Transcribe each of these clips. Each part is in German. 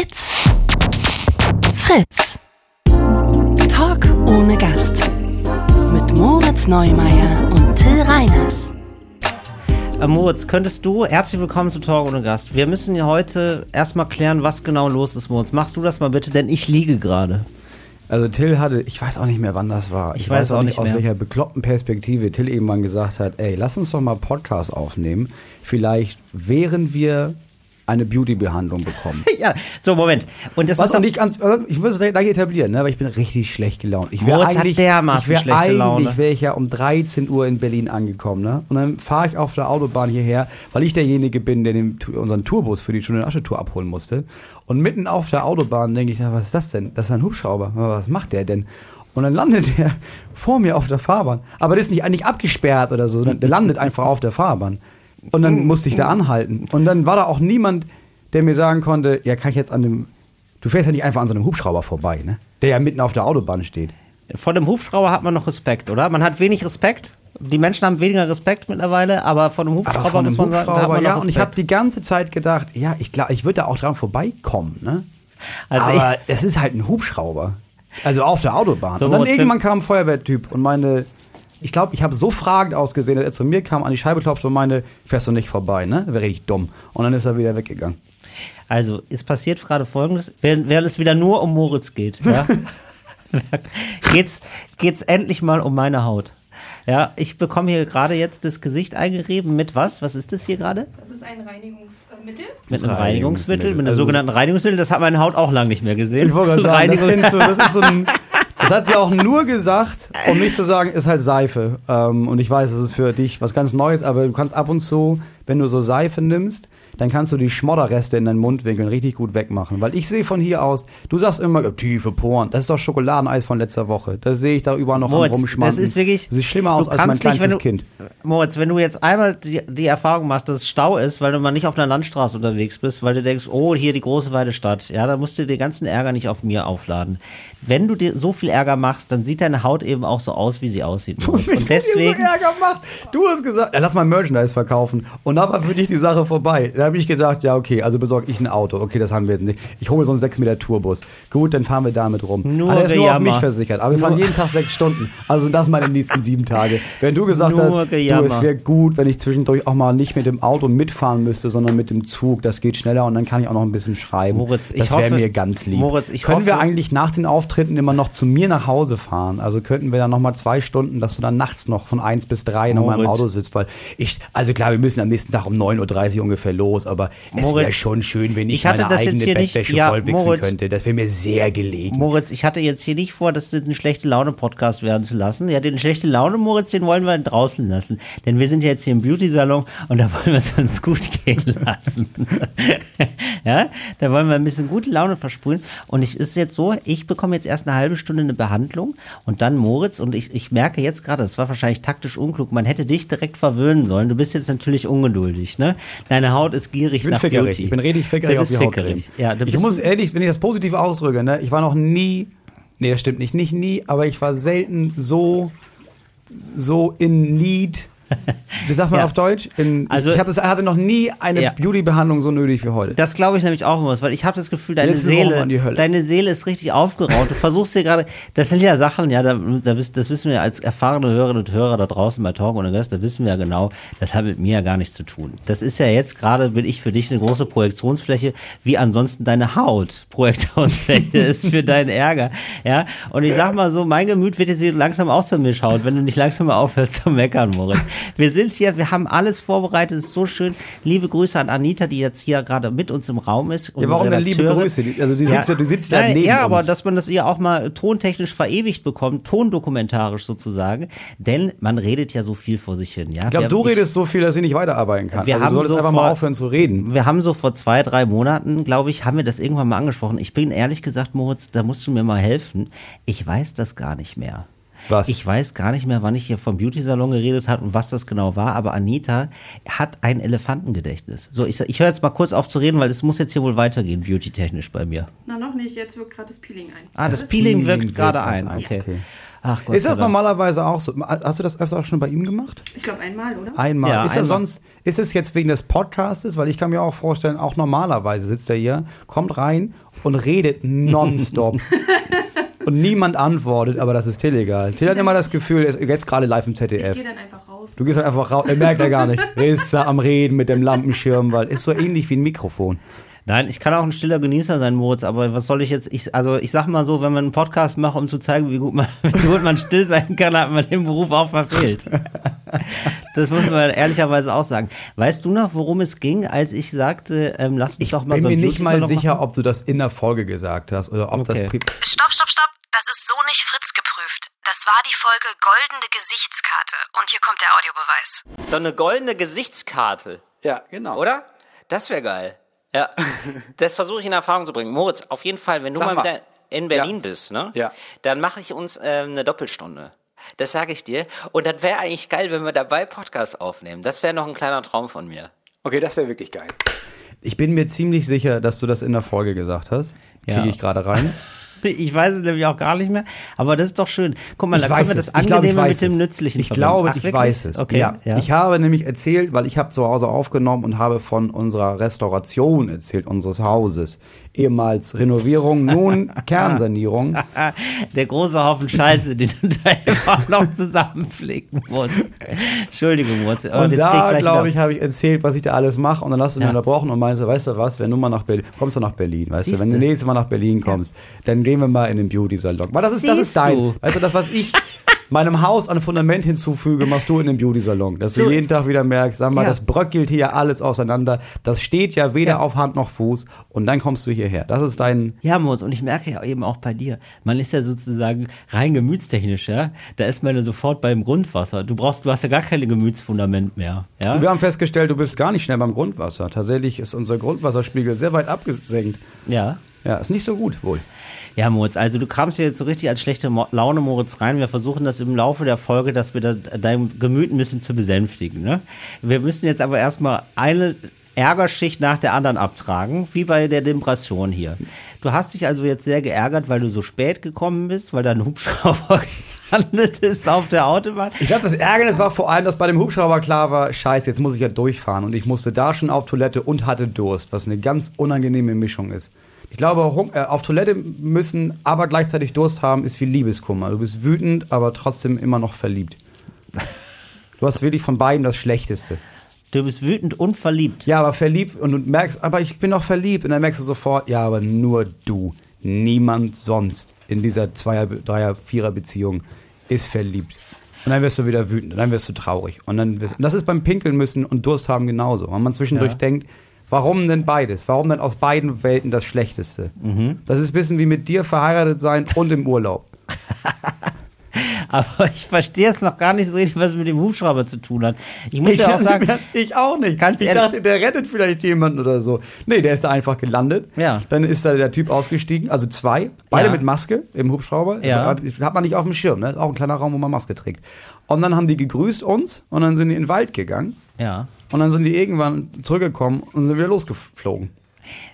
It's Fritz. Talk ohne Gast. Mit Moritz Neumeier und Till Reiners. Äh, Moritz, könntest du, herzlich willkommen zu Talk ohne Gast. Wir müssen ja heute erstmal klären, was genau los ist, Moritz. Machst du das mal bitte, denn ich liege gerade. Also Till hatte, ich weiß auch nicht mehr, wann das war. Ich weiß auch nicht aus mehr. welcher bekloppten Perspektive Till irgendwann gesagt hat, ey, lass uns doch mal Podcast aufnehmen. Vielleicht während wir eine Beauty-Behandlung bekommen. Ja, so, Moment. Und das Was ist doch, und ich ganz, ich muss es gleich etablieren, ne, weil ich bin richtig schlecht gelaunt. Ich wär Moritz hat eigentlich, dermaßen ich wär schlechte eigentlich wäre ich ja um 13 Uhr in Berlin angekommen, ne? Und dann fahre ich auf der Autobahn hierher, weil ich derjenige bin, der den, unseren Tourbus für die Stunde Asche Tour abholen musste. Und mitten auf der Autobahn denke ich, na, was ist das denn? Das ist ein Hubschrauber. Was macht der denn? Und dann landet der vor mir auf der Fahrbahn. Aber das ist nicht, nicht abgesperrt oder so, sondern der landet einfach auf der Fahrbahn. Und dann musste ich da anhalten. Und dann war da auch niemand, der mir sagen konnte, ja, kann ich jetzt an dem, du fährst ja nicht einfach an so einem Hubschrauber vorbei, ne? Der ja mitten auf der Autobahn steht. vor dem Hubschrauber hat man noch Respekt, oder? Man hat wenig Respekt. Die Menschen haben weniger Respekt mittlerweile, aber vor dem Hubschrauber muss man sagen, Hubschrauber, noch ja, und ich habe die ganze Zeit gedacht, ja, ich glaube, ich würde da auch dran vorbeikommen, ne? Also Aber es ist halt ein Hubschrauber. Also auf der Autobahn. So, und dann irgendwann kam ein Feuerwehrtyp und meine, ich glaube, ich habe so fragend ausgesehen, dass er zu mir kam, an die Scheibe klopfte und meinte, fährst du nicht vorbei, ne? Wäre ich dumm. Und dann ist er wieder weggegangen. Also, es passiert gerade folgendes, während, während es wieder nur um Moritz geht, ja, geht's, geht's endlich mal um meine Haut. Ja, ich bekomme hier gerade jetzt das Gesicht eingerieben mit was? Was ist das hier gerade? Das ist ein Reinigungsmittel. Mit einem Reinigungsmittel. Reinigungsmittel, mit einem Also- sogenannten Reinigungsmittel. Das hat meine Haut auch lange nicht mehr gesehen. Ich wollte gerade sagen, das du, das ist so ein. Das hat sie auch nur gesagt, um nicht zu sagen, ist halt Seife. Ähm, und ich weiß, das ist für dich was ganz Neues, aber du kannst ab und zu, wenn du so Seife nimmst, dann kannst du die Schmodderreste in deinen Mundwinkeln richtig gut wegmachen. Weil ich sehe von hier aus, du sagst immer, tiefe Poren, das ist doch Schokoladeneis von letzter Woche. Das sehe ich da überall noch Moritz, das ist wirklich. Du siehst schlimmer aus du als mein nicht, wenn Kind. du, Moritz, wenn du jetzt einmal die, die Erfahrung machst, dass es Stau ist, weil du mal nicht auf einer Landstraße unterwegs bist, weil du denkst, oh, hier die große weite Stadt, ja, da musst du den ganzen Ärger nicht auf mir aufladen. Wenn du dir so viel Ärger machst, dann sieht deine Haut eben auch so aus, wie sie aussieht. Moritz. Und deswegen. so Ärger macht. Du hast gesagt, ja, lass mal Merchandise verkaufen. Und da war für dich die Sache vorbei. Da habe ich gesagt, ja, okay, also besorge ich ein Auto. Okay, das haben wir jetzt nicht. Ich hole so einen 6 Meter Tourbus. Gut, dann fahren wir damit rum. Nur Aber der ist nur auf mich versichert. Aber wir fahren Nur- jeden Tag sechs Stunden. Also das meine nächsten sieben Tage. Wenn du gesagt Nur hast, du, es wäre gut, wenn ich zwischendurch auch mal nicht mit dem Auto mitfahren müsste, sondern mit dem Zug. Das geht schneller und dann kann ich auch noch ein bisschen schreiben. Moritz, ich das wäre mir ganz lieb. Moritz, ich Können wir hoffe- eigentlich nach den Auftritten immer noch zu mir nach Hause fahren? Also könnten wir dann noch mal zwei Stunden, dass du dann nachts noch von eins bis drei noch mal im. Auto sitzt, weil ich, also klar, wir müssen am nächsten Tag um 9.30 Uhr ungefähr los, aber es wäre Moritz, schon schön, wenn ich, ich meine eigene Bettwäsche ja, vollwichsen Moritz. könnte. Das wäre mir sehr gelegen. Moritz, ich hatte jetzt hier nicht vor, das einen schlechte Laune-Podcast werden zu lassen. Ja, den schlechte Laune, Moritz, den wollen wir draußen lassen. Denn wir sind ja jetzt hier im Beauty-Salon und da wollen wir es uns gut gehen lassen. ja, da wollen wir ein bisschen gute Laune versprühen. Und es ist jetzt so, ich bekomme jetzt erst eine halbe Stunde eine Behandlung und dann Moritz und ich, ich merke jetzt gerade, das war wahrscheinlich taktisch unklug, man hätte dich direkt verwöhnen sollen. Du bist jetzt natürlich ungeduldig, ne? Deine Haut ist gierig Ich bin nach fickerig. Beauty. Ich bin richtig fickerig auf die Haut fickerig. drin. Ja, ich muss ehrlich, wenn ich das positiv ausdrücke, ne, ich war noch nie, nee, das stimmt nicht, nicht nie, aber ich war selten so, so in need. Wie sagt man Ja. auf Deutsch? In, Also- ich hatte, hatte noch nie eine Ja. Beauty-Behandlung so nötig wie heute. Das glaube ich nämlich auch immer, weil ich habe das Gefühl, deine Seele, deine Seele ist richtig aufgeraut. Du versuchst dir gerade, das sind ja Sachen, ja, da, da, das wissen wir als erfahrene Hörerinnen und Hörer da draußen bei Talk ohne Gast, da wissen wir ja genau, das hat mit mir ja gar nichts zu tun. Das ist ja jetzt gerade, bin ich für dich eine große Projektionsfläche, wie ansonsten deine Haut Projektionsfläche ist für deinen Ärger, ja. Und ich sag mal so, mein Gemüt wird jetzt hier langsam auch zur Mischhaut, wenn du nicht langsam mal aufhörst zu meckern, Moritz. Wir sind hier, wir haben alles vorbereitet, es ist so schön. Liebe Grüße an Anita, die jetzt hier gerade mit uns im Raum ist. Ja, warum denn liebe. Grüße? Also die sitzt ja, die sitzt ja Nein, neben Ja, aber uns. dass man das ihr auch mal tontechnisch verewigt bekommt, tondokumentarisch sozusagen. Denn man redet ja so viel vor sich hin. Ja? ich glaube, du redest so viel, dass ich nicht weiterarbeiten kann. Wir also haben du solltest so einfach mal vor- aufhören zu reden. wir haben so vor zwei, drei Monaten, glaube ich, haben wir das irgendwann mal angesprochen. Ich bin ehrlich gesagt, Moritz, da musst du mir mal helfen. Ich weiß das gar nicht mehr. Was? Ich weiß gar nicht mehr, wann ich hier vom Beauty-Salon geredet habe und was das genau war, aber Anita hat ein Elefantengedächtnis. So, ich, ich höre jetzt mal kurz auf zu reden, weil es muss jetzt hier wohl weitergehen, beauty-technisch bei mir. Na, noch nicht. Jetzt wirkt gerade das Peeling ein. Ah, das ist- Peeling wirkt wirkt gerade ein. ein, Okay. okay. Ach Gott Ist das normalerweise auch so? Hast du das öfter auch schon bei ihm gemacht? Ich glaube einmal, oder? Einmal. Ja, ist er einmal. sonst, ist es jetzt wegen des Podcastes? Weil ich kann mir auch vorstellen, auch normalerweise sitzt er hier, kommt rein und redet nonstop. Und niemand antwortet, aber das ist Till egal. Till hat immer das Gefühl, er ist jetzt gerade live im Ich ZDF. gehe dann einfach raus. Du gehst dann einfach raus, er merkt er gar nicht. Er ist da am Reden mit dem Lampenschirm, weil ist so ähnlich wie ein Mikrofon. Nein, ich kann auch ein stiller Genießer sein, Moritz, aber was soll ich jetzt, ich, also ich sag mal so, wenn man einen Podcast macht, um zu zeigen, wie gut man, wie gut man still sein kann, hat man den Beruf auch verfehlt. Das muss man ehrlicherweise auch sagen. Weißt du noch, worum es ging, als ich sagte, ähm, lass uns Ich doch mal bin so mir ein nicht mal sicher, machen? ob du das in der Folge gesagt hast oder ob Okay. das. Stopp, stopp, stopp. Nicht Fritz geprüft. Das war die Folge Goldene Gesichtskarte. Und hier kommt der Audiobeweis. So eine goldene Gesichtskarte, Ja, genau. oder? Das wäre geil. Ja, das versuche ich in Erfahrung zu bringen. Moritz, auf jeden Fall, wenn du mal mal. wieder in Berlin Ja. bist, ne? Ja. Dann mache ich uns ähm, eine Doppelstunde. Das sage ich dir. Und das wäre eigentlich geil, wenn wir dabei Podcast aufnehmen. Das wäre noch ein kleiner Traum von mir. Okay, das wäre wirklich geil. Ich bin mir ziemlich sicher, dass du das in der Folge gesagt hast. Kriege Ja. ich gerade rein. Ich weiß es nämlich auch gar nicht mehr, aber das ist doch schön. Guck mal, Ich da können wir das es. Angenehme weiß mit dem es. Nützlichen Ich verbinden. glaube, Ach, ich wirklich? weiß es. Okay, ja. ja. Ich habe nämlich erzählt, weil ich habe zu Hause aufgenommen und habe von unserer Restauration erzählt, unseres Hauses. Ehemals Renovierung, nun Kernsanierung. Der große Haufen Scheiße, den du da immer noch zusammenpflegen musst. Entschuldigung, aber Und jetzt da, glaube ich, habe ich erzählt, was ich da alles mache. Und dann hast du mich Ja. unterbrochen und meinte, weißt du was, wenn du mal nach Berlin, kommst du nach Berlin, weißt du, wenn du Siehste. nächstes Mal nach Berlin kommst, dann gehen wir mal in den Beauty-Salon. Weil das ist, das ist dein, du. weißt du, das, was ich meinem Haus an Fundament hinzufüge, machst du in den Beauty-Salon. Dass du jeden Tag wieder merkst, sag mal, Ja. das bröckelt hier alles auseinander. Das steht ja weder Ja. auf Hand noch Fuß. Und dann kommst du hierher. Das ist dein, Ja, Moritz, und ich merke ja eben auch bei dir, man ist ja sozusagen rein gemütstechnisch, ja. Da ist man ja sofort beim Grundwasser. Du brauchst, du hast ja gar keine Gemütsfundament mehr, ja. wir haben festgestellt, du bist gar nicht schnell beim Grundwasser. Tatsächlich ist unser Grundwasserspiegel sehr weit abgesenkt. Ja. Ja, ist nicht so gut wohl. Ja, Moritz, also du kamst hier jetzt so richtig als schlechte Laune, Moritz, rein. Wir versuchen das im Laufe der Folge, dass wir da dein Gemüt ein bisschen zu besänftigen. Ne? Wir müssen jetzt aber erstmal eine Ärgerschicht nach der anderen abtragen, wie bei der Depression hier. Du hast dich also jetzt sehr geärgert, weil du so spät gekommen bist, weil dein Hubschrauber gelandet ist auf der Autobahn. Ich glaube, das Ärgernis war vor allem, dass bei dem Hubschrauber klar war, scheiße, jetzt muss ich ja durchfahren. Und ich musste da schon auf Toilette und hatte Durst, was eine ganz unangenehme Mischung ist. Ich glaube, äh, auf Toilette müssen, aber gleichzeitig Durst haben, ist wie Liebeskummer. Du bist wütend, aber trotzdem immer noch verliebt. Du hast wirklich von beiden das Schlechteste. Du bist wütend und verliebt. Ja, aber verliebt und du merkst, aber ich bin doch verliebt. Und dann merkst du sofort, ja, aber nur du. Niemand sonst in dieser Zweier-, Dreier-, Vierer-Beziehung ist verliebt. Und dann wirst du wieder wütend und dann wirst du traurig. Und, dann wirst, und das ist beim Pinkeln müssen und Durst haben genauso. Wenn man zwischendurch Ja. denkt, warum denn beides? Warum denn aus beiden Welten das Schlechteste? Das ist ein bisschen wie mit dir verheiratet sein und im Urlaub. Aber ich verstehe es noch gar nicht so richtig, was es mit dem Hubschrauber zu tun hat. Ich muss ja auch sagen, ich auch nicht. Ganz ich dachte, der rettet vielleicht jemanden oder so. Nee, der ist da einfach gelandet. Ja. Dann ist da der Typ ausgestiegen, also zwei, beide Ja. mit Maske im Hubschrauber. Ja. Das hat man nicht auf dem Schirm, ne? Ist auch ein kleiner Raum, wo man Maske trägt. Und dann haben die gegrüßt uns und dann sind die in den Wald gegangen. ja. Und dann sind die irgendwann zurückgekommen und sind wieder losgeflogen.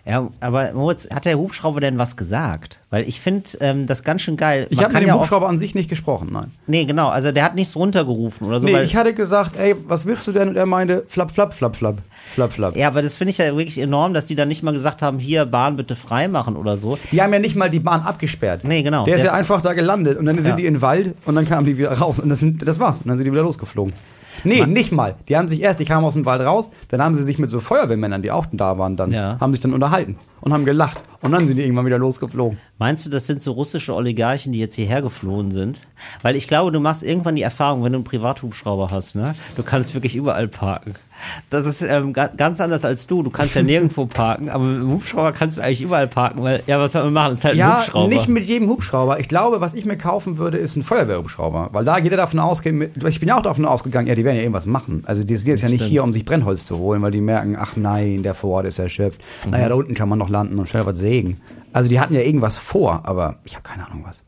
Ja, aber Moritz, hat der Hubschrauber denn was gesagt? Weil ich finde ähm, das ganz schön geil. Ich Man habe kann mit dem ja Hubschrauber an sich nicht gesprochen, nein. Nee, genau. Also der hat nichts runtergerufen oder so. nee, ich hatte gesagt, ey, was willst du denn? Und er meinte, flapp, flapp, flapp, flapp, flapp, flapp. ja, aber das finde ich ja wirklich enorm, dass die dann nicht mal gesagt haben, hier Bahn bitte frei machen oder so. Die haben ja nicht mal die Bahn abgesperrt. Nee, genau. Der ist Der ja ist- einfach da gelandet und dann sind Ja. die in den Wald und dann kamen die wieder raus und das, sind, das war's. Und dann sind die wieder losgeflogen. Nee, nicht mal. Die haben sich erst, die kamen aus dem Wald raus, dann haben sie sich mit so Feuerwehrmännern, die auch da waren, dann Ja. haben sich dann unterhalten und haben gelacht und dann sind die irgendwann wieder losgeflogen. Meinst du, das sind so russische Oligarchen, die jetzt hierher geflohen sind? Weil ich glaube, du machst irgendwann die Erfahrung, wenn du einen Privathubschrauber hast, ne? Du kannst wirklich überall parken. Das ist ähm, ga ganz anders als du. Du kannst ja nirgendwo parken, aber mit dem Hubschrauber kannst du eigentlich überall parken, weil, ja, was soll man machen? Das ist halt ein Ja, Hubschrauber. nicht mit jedem Hubschrauber. Ich glaube, was ich mir kaufen würde, ist ein Feuerwehrhubschrauber. Weil da jeder davon ausgeht, ich bin ja auch davon ausgegangen, ja, die werden ja irgendwas machen. Also die sind jetzt ja nicht Stimmt. hier, um sich Brennholz zu holen, weil die merken, ach nein, der vor Ort ist erschöpft. Naja, Mhm. da unten kann man noch landen und schnell was sägen. Also die hatten ja irgendwas vor, aber ich habe keine Ahnung was.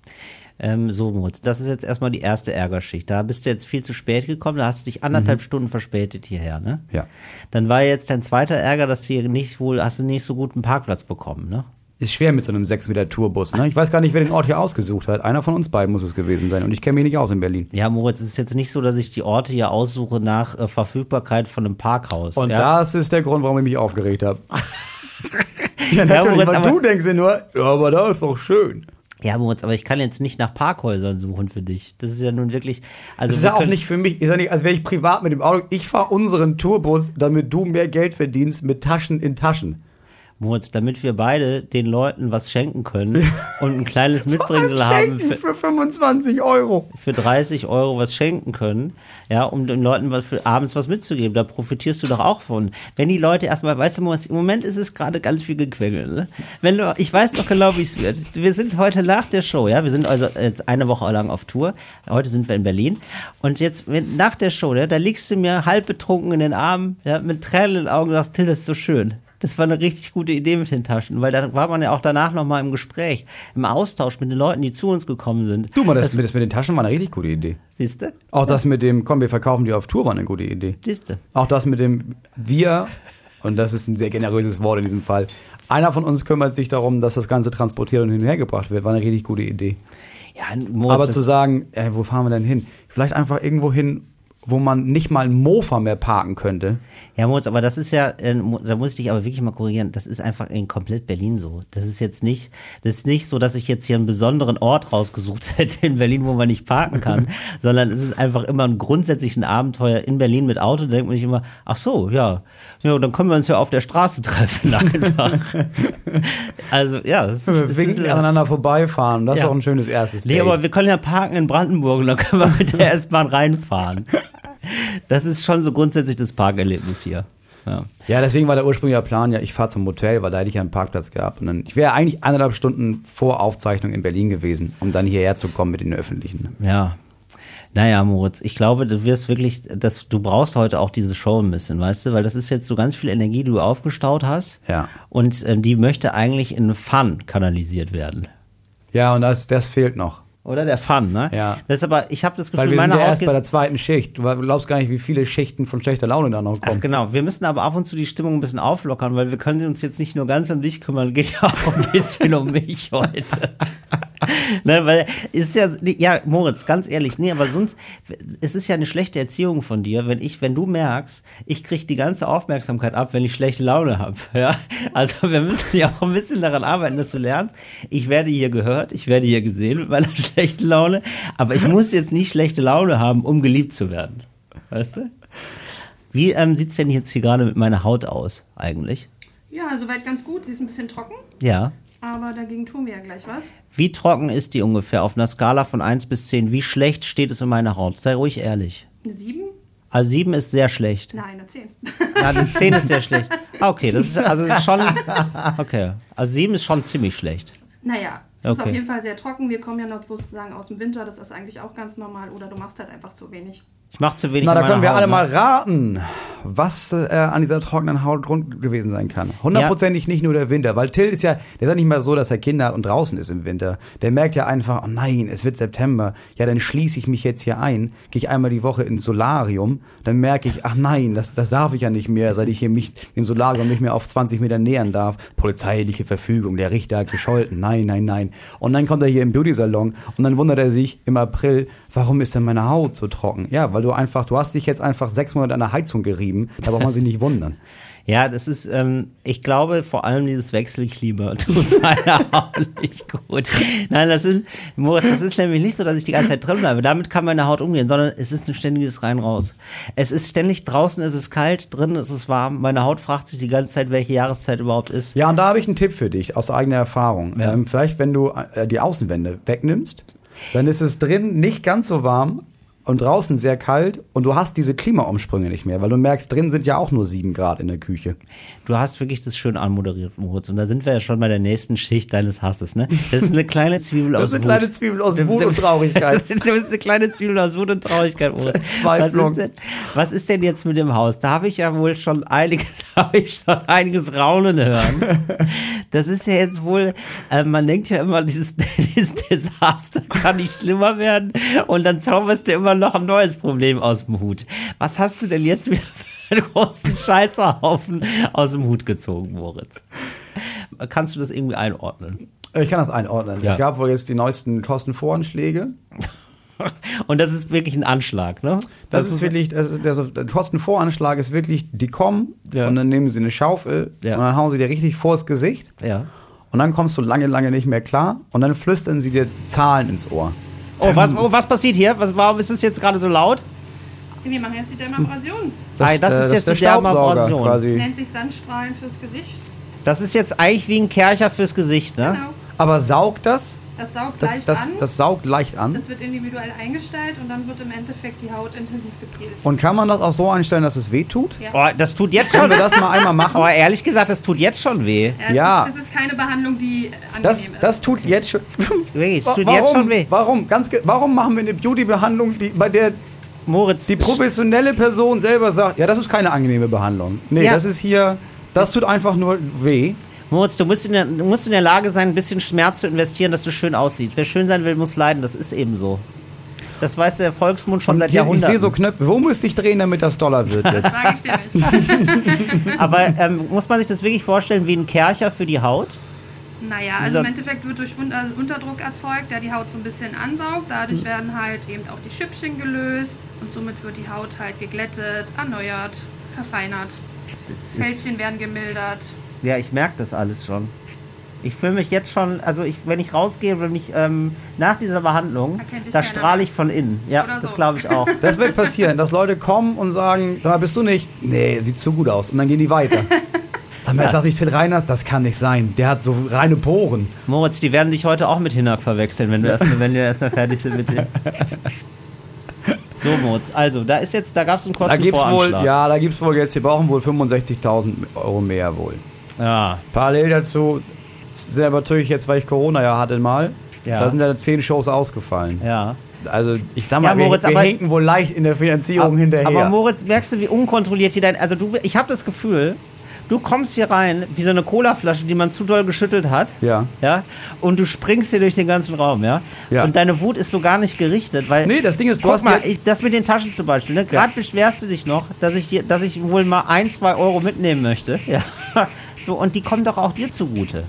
Ähm, so, Moritz, das ist jetzt erstmal die erste Ärgerschicht. Da bist du jetzt viel zu spät gekommen, da hast du dich anderthalb Stunden verspätet hierher, ne? Ja. Dann war jetzt dein zweiter Ärger, dass du hier nicht wohl, hast du nicht so guten Parkplatz bekommen, ne? Ist schwer mit so einem 6 Meter Tourbus, ne? Ich weiß gar nicht, wer den Ort hier ausgesucht hat. Einer von uns beiden muss es gewesen sein. Und ich kenne mich nicht aus in Berlin. Ja, Moritz, es ist jetzt nicht so, dass ich die Orte hier aussuche nach äh, Verfügbarkeit von einem Parkhaus. Und ja? das ist der Grund, warum ich mich aufgeregt habe. ja, natürlich, Moritz, weil aber- du denkst dir nur, ja, aber da ist doch schön. Ja, Moritz, aber ich kann jetzt nicht nach Parkhäusern suchen für dich. Das ist ja nun wirklich. Also Das ist wir ja auch nicht für mich, ist ja nicht, als wäre ich privat mit dem Auto. Ich fahre unseren Tourbus, damit du mehr Geld verdienst mit Taschen in Taschen. Moritz, damit wir beide den Leuten was schenken können und ein kleines Mitbringsel haben Schenken für, für 25 Euro. für 30 Euro was schenken können, ja, um den Leuten was für abends was mitzugeben. Da profitierst du doch auch von. Wenn die Leute erstmal, weißt du, Moritz, im Moment ist es gerade ganz viel Gequengel, ne? Wenn du, ich weiß noch genau, wie es wird. Wir sind heute nach der Show, ja, wir sind also jetzt eine Woche lang auf Tour. Heute sind wir in Berlin. Und jetzt, nach der Show, ja, da liegst du mir halb betrunken in den Armen, ja, mit Tränen in den Augen und sagst, Till, das ist so schön. Das war eine richtig gute Idee mit den Taschen, weil da war man ja auch danach nochmal im Gespräch, im Austausch mit den Leuten, die zu uns gekommen sind. Du, mal, das, mit, das mit den Taschen war eine richtig gute Idee. Siehst du? Auch das mit dem, komm, wir verkaufen die auf Tour war eine gute Idee. Siehst du? Auch das mit dem wir, und das ist ein sehr generöses Wort in diesem Fall, einer von uns kümmert sich darum, dass das Ganze transportiert und hinhergebracht wird, war eine richtig gute Idee. Ja, Moritz, Aber das- zu sagen, ey, wo fahren wir denn hin? Vielleicht einfach irgendwo hin, wo man nicht mal ein Mofa mehr parken könnte. Ja, Moritz, aber das ist ja, äh, da muss ich dich aber wirklich mal korrigieren, das ist einfach in komplett Berlin so. Das ist jetzt nicht, das ist nicht so, dass ich jetzt hier einen besonderen Ort rausgesucht hätte in Berlin, wo man nicht parken kann, sondern es ist einfach immer ein grundsätzlichen Abenteuer in Berlin mit Auto. Da denkt man sich immer, ach so, ja, ja, dann können wir uns ja auf der Straße treffen einfach. also, ja, das ist, das Winken ist aneinander vorbeifahren. Das Ja. ist auch ein schönes erstes Nee, Date. aber wir können ja parken in Brandenburg und dann können wir mit der S-Bahn reinfahren. Das ist schon so grundsätzlich das Parkerlebnis hier. Ja. Ja, deswegen war der ursprüngliche Plan ja, ich fahre zum Hotel, weil da hätte ich ja einen Parkplatz gehabt. Und dann, ich wäre eigentlich eineinhalb Stunden vor Aufzeichnung in Berlin gewesen, um dann hierher zu kommen mit den Öffentlichen. Ja. Naja, Moritz, ich glaube, du wirst wirklich, das, du brauchst heute auch diese Show ein bisschen, weißt du, weil das ist jetzt so ganz viel Energie, die du aufgestaut hast. Ja. Und ähm, die möchte eigentlich in Fun kanalisiert werden. Ja, und das, das fehlt noch. Oder der Fun, ne? Ja. Das ist aber, ich habe das Gefühl, Weil wir sind ja erst bei der zweiten Schicht. Du glaubst gar nicht, wie viele Schichten von schlechter Laune da noch Ach kommen. genau, wir müssen aber ab und zu die Stimmung ein bisschen auflockern, weil wir können uns jetzt nicht nur ganz um dich kümmern, geht ja auch ein bisschen um mich heute. ne, weil ist ja, ja, Moritz, ganz ehrlich, nee, aber sonst, es ist ja eine schlechte Erziehung von dir, wenn ich, wenn du merkst, ich krieg die ganze Aufmerksamkeit ab, wenn ich schlechte Laune habe. Ja? Also wir müssen ja auch ein bisschen daran arbeiten, dass du lernst, ich werde hier gehört, ich werde hier gesehen mit meiner schlechten Laune, aber ich muss jetzt nicht schlechte Laune haben, um geliebt zu werden. Weißt du? Wie ähm, sieht es denn jetzt hier gerade mit meiner Haut aus, eigentlich? Ja, soweit ganz gut. Sie ist ein bisschen trocken, Ja. aber dagegen tun wir ja gleich was. Wie trocken ist die ungefähr auf einer Skala von 1 bis 10? Wie schlecht steht es in meiner Haut? Sei ruhig ehrlich. Eine 7? Also 7 ist sehr schlecht. Nein, eine 10. Ja, eine 10 ist sehr schlecht. Okay, das ist, also das ist schon. Okay. Also 7 ist schon ziemlich schlecht. Naja, es ist Okay. auf jeden Fall sehr trocken. Wir kommen ja noch sozusagen aus dem Winter. Das ist eigentlich auch ganz normal. Oder du machst halt einfach zu wenig. Ich mache zu wenig Na, da können wir Haut, alle ne? mal raten, was äh, an dieser trockenen Haut Grund gewesen sein kann. Hundertprozentig nicht nur der Winter, weil Till ist ja, der ist ja nicht mal so, dass er Kinder hat und draußen ist im Winter. Der merkt ja einfach, oh nein, es wird September. Ja, dann schließe ich mich jetzt hier ein, gehe ich einmal die Woche ins Solarium, dann merke ich, ach nein, das, das darf ich ja nicht mehr, seit ich hier mich im Solarium nicht mehr auf 20 Meter nähern darf. Polizeiliche Verfügung, der Richter hat gescholten, nein, nein, nein. Und dann kommt er hier im Beauty-Salon und dann wundert er sich im April, warum ist denn meine Haut so trocken? Ja, weil du einfach, du hast dich jetzt einfach sechs Monate an der Heizung gerieben, da braucht man sich nicht wundern. Ja, das ist, ähm, ich glaube, vor allem dieses Wechselklima tut meiner Haut nicht gut. Nein, das ist, Moritz, das ist nämlich nicht so, dass ich die ganze Zeit drin bleibe. Damit kann meine Haut umgehen, sondern es ist ein ständiges Rein-Raus. Es ist ständig draußen, es ist kalt, drin ist es warm. Meine Haut fragt sich die ganze Zeit, welche Jahreszeit überhaupt ist. Ja, und da habe ich einen Tipp für dich aus eigener Erfahrung. Ja. Ähm, vielleicht, wenn du äh, die Außenwände wegnimmst, dann ist es drin nicht ganz so warm und draußen sehr kalt und du hast diese Klimaumsprünge nicht mehr, weil du merkst, drin sind ja auch nur sieben Grad in der Küche. Du hast wirklich das schön anmoderiert, Moritz. Und da sind wir ja schon bei der nächsten Schicht deines Hasses, ne? Das ist eine kleine Zwiebel aus Wut. Zwiebel aus Wut und Traurigkeit. Du bist eine kleine Zwiebel aus Wut und Traurigkeit, Moritz. Was Verzweiflung. ist, denn, was ist denn jetzt mit dem Haus? Da habe ich ja wohl schon einiges, habe ich schon einiges raunen hören. Das ist ja jetzt wohl, äh, man denkt ja immer, dieses, dieses Desaster kann nicht schlimmer werden und dann zauberst du immer noch ein neues Problem aus dem Hut. Was hast du denn jetzt wieder für einen großen Scheißerhaufen aus dem Hut gezogen, Moritz? Kannst du das irgendwie einordnen? Ich kann das einordnen. Ja. Es gab wohl jetzt die neuesten Kostenvoranschläge. Und das ist wirklich ein Anschlag, ne? Das, ist wirklich, das ist, der, der Kostenvoranschlag ist wirklich, die kommen Ja. und dann nehmen sie eine Schaufel Ja. und dann hauen sie dir richtig vors Gesicht Ja. und dann kommst du lange, lange nicht mehr klar und dann flüstern sie dir Zahlen ins Ohr. Oh, was, oh, was passiert hier? Was, warum ist es jetzt gerade so laut? Wir machen jetzt die Dermabrasion. Nein, das ist jetzt der die Dermabrasion. Staubsauger quasi. Nennt sich Sandstrahlen fürs Gesicht. Das ist jetzt eigentlich wie ein Kercher fürs Gesicht, ne? Genau. Aber saugt das? Das saugt Das, leicht das, an. das saugt leicht an. das wird individuell eingestellt und dann wird im Endeffekt die Haut intensiv gepilzt. Und kann man das auch so einstellen, dass es weh tut? Ja. Oh, das tut jetzt Können schon. wir das mal einmal machen? Aber ehrlich gesagt, das tut jetzt schon weh. Ja, Ja. Es ist, es ist keine Behandlung, die Das, angenehm ist. das tut jetzt schon. Wa- tut warum? jetzt schon weh. Warum? Ganz warum machen wir eine Beauty-Behandlung, die, bei der Moritz, die professionelle Person selber sagt, ja, das ist keine angenehme Behandlung. Nee, Ja. das ist hier, das tut einfach nur weh. Moritz, du musst, in der, du musst in der Lage sein, ein bisschen Schmerz zu investieren, dass du schön aussieht. Wer schön sein will, muss leiden. Das ist eben so. Das weiß der Volksmund schon Und seit hier, ich Jahrhunderten. sehe so Knöpfe. Wo müsste ich drehen, damit das Dollar wird das jetzt? sage ich dir nicht. Aber ähm, muss man sich das wirklich vorstellen wie ein Kercher für die Haut? Naja, also im Endeffekt wird durch Un also Unterdruck erzeugt, der die Haut so ein bisschen ansaugt. Dadurch werden halt eben auch die Schüppchen gelöst und somit wird die Haut halt geglättet, erneuert, verfeinert. Fältchen werden gemildert. Ja, ich merke das alles schon. Ich fühle mich jetzt schon, also ich, wenn ich rausgehe, wenn ich ähm, nach dieser Behandlung, da strahle ich von innen. Ja, Oder das so. glaube ich auch. Das wird passieren, dass Leute kommen und sagen, sag mal, bist du nicht? Nee, sieht so gut aus. Und dann gehen die weiter. Sag mal, ist das nicht Till Reiners? Das kann nicht sein. Der hat so reine Poren. Moritz, die werden dich heute auch mit Hinak verwechseln, wenn, du erst, wenn wir erstmal fertig sind mit dem. So, Moritz, also, da ist jetzt, da gab es einen Da gibt's wohl, Kostenvoranschlag. ja, da gibt's wohl jetzt, die brauchen wohl 65.000 Euro mehr wohl. Ja. Parallel dazu sind aber natürlich jetzt, weil ich Corona ja hatte mal, Ja. da sind ja zehn Shows ausgefallen. ja. Also ich sag mal, Ja, Moritz, wir, wir aber- hinken wohl leicht in der Finanzierung hinterher. Aber Moritz, merkst du, wie unkontrolliert hier dein. Also, du, ich habe das Gefühl, du kommst hier rein wie so eine Colaflasche, die man zu doll geschüttelt hat. ja. Ja, und du springst hier durch den ganzen Raum, ja? Ja. Und deine Wut ist so gar nicht gerichtet, weil. Nee, das Ding ist, Guck mal, ja- ich, das mit den Taschen zum Beispiel, ne? Gerade beschwerst du dich noch, dass ich, dir, dass ich wohl mal ein, zwei Euro mitnehmen möchte. Ja. So, und die kommen doch auch dir zugute.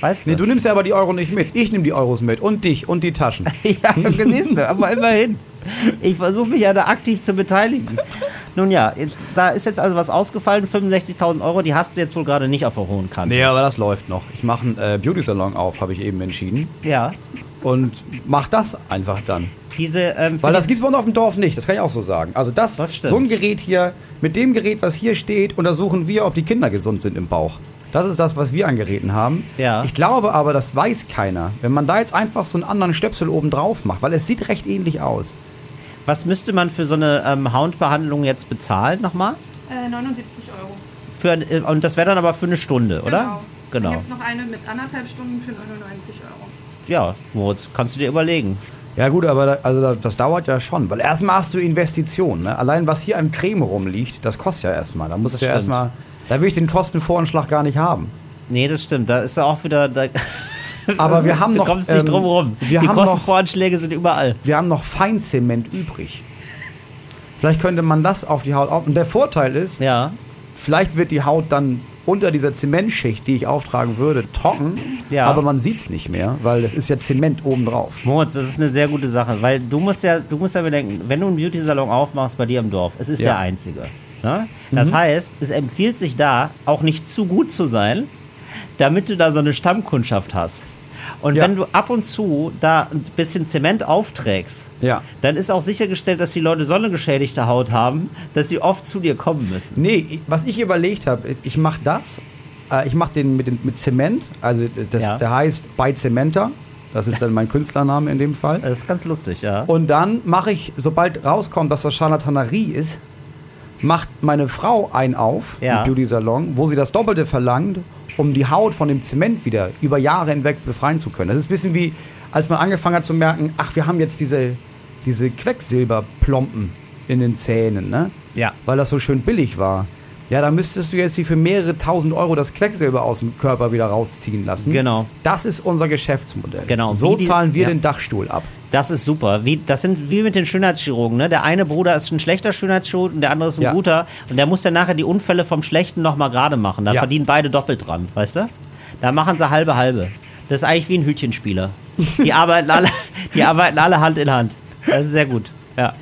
Weißt du? Nee, du nimmst ja aber die Euro nicht mit. Ich nehme die Euros mit und dich und die Taschen. ja, siehst du, aber immerhin. Ich versuche mich ja da aktiv zu beteiligen. Nun ja, jetzt, da ist jetzt also was ausgefallen, 65.000 Euro, die hast du jetzt wohl gerade nicht auf der hohen Kante. Nee, aber das läuft noch. Ich mache einen äh, Beauty-Salon auf, habe ich eben entschieden. Ja, Und mach das einfach dann. diese, ähm, Weil das gibt's bei uns auf dem Dorf nicht, das kann ich auch so sagen. Also das, Das so ein Gerät hier, mit dem Gerät, was hier steht, untersuchen wir, ob die Kinder gesund sind im Bauch. Das ist das, was wir an Geräten haben. Ja. Ich glaube aber, das weiß keiner. Wenn man da jetzt einfach so einen anderen Stöpsel oben drauf macht, weil es sieht recht ähnlich aus. was müsste man für so eine ähm, Houndbehandlung jetzt bezahlen nochmal? Äh, 79 Euro. Für, ein- äh, und das wäre dann aber für eine Stunde, oder? Dann Genau. gibt es noch eine mit anderthalb Stunden für 99 Euro. Ja, Moritz, kannst du dir überlegen. Ja gut, aber da, also da, das dauert ja schon, weil erstmal hast du Investitionen. Ne? Allein was hier an Creme rumliegt, das kostet ja erstmal. Da musst Das du ja stimmt. erstmal, da will ich den Kostenvoranschlag gar nicht haben. Nee, das stimmt. Da ist ja auch wieder. Da, Aber wir haben du noch, kommst nicht ähm, drum rum. Die haben noch- Kostenvoranschläge sind überall. Wir haben noch Feinzement übrig. Vielleicht könnte man das auf die Haut auf. Und der Vorteil ist, Ja. vielleicht wird die Haut dann unter dieser Zementschicht, die ich auftragen würde, trocken. Ja. Aber man sieht es nicht mehr, weil es ist ja Zement obendrauf. Moritz, das ist eine sehr gute Sache, weil du musst ja, du musst ja bedenken, wenn du einen Beauty-Salon aufmachst bei dir im Dorf, es ist Ja. der einzige. Ne? Das heißt, es empfiehlt sich da auch nicht zu gut zu sein, damit du da so eine Stammkundschaft hast. Und Ja. wenn du ab und zu da ein bisschen Zement aufträgst, Ja. dann ist auch sichergestellt, dass die Leute so eine geschädigte Haut haben, dass sie oft zu dir kommen müssen. Nee, was ich überlegt habe, ist, ich mache das. Äh, ich mache den mit, den mit Zement. Also das, Ja. der heißt bei Zementer. Das ist dann mein Künstlername in dem Fall. Das ist ganz lustig, ja. Und dann mache ich, sobald rauskommt, dass das Charlatanerie ist, macht meine Frau einen auf Ja. im Beauty-Salon, wo sie das Doppelte verlangt, um die Haut von dem Zement wieder über Jahre hinweg befreien zu können. Das ist ein bisschen wie, als man angefangen hat zu merken, ach, wir haben jetzt diese, diese Quecksilberplomben in den Zähnen, ne? Ja. Weil das so schön billig war. Ja, da müsstest du jetzt die für mehrere tausend Euro das Quecksilber aus dem Körper wieder rausziehen lassen. Genau. Das ist unser Geschäftsmodell. Genau, So die- zahlen wir ja. den Dachstuhl ab. Das ist super. Wie, das sind wie mit den Schönheitschirurgen. Ne? Der eine Bruder ist ein schlechter Schönheitschirurg und der andere ist ein Ja. guter. Und der muss dann nachher die Unfälle vom Schlechten nochmal gerade machen. Da Ja. verdienen beide doppelt dran, weißt du? Da machen sie halbe halbe. Das ist eigentlich wie ein Hütchenspieler. Die arbeiten alle, die arbeiten alle Hand in Hand. Das ist sehr gut. Ja.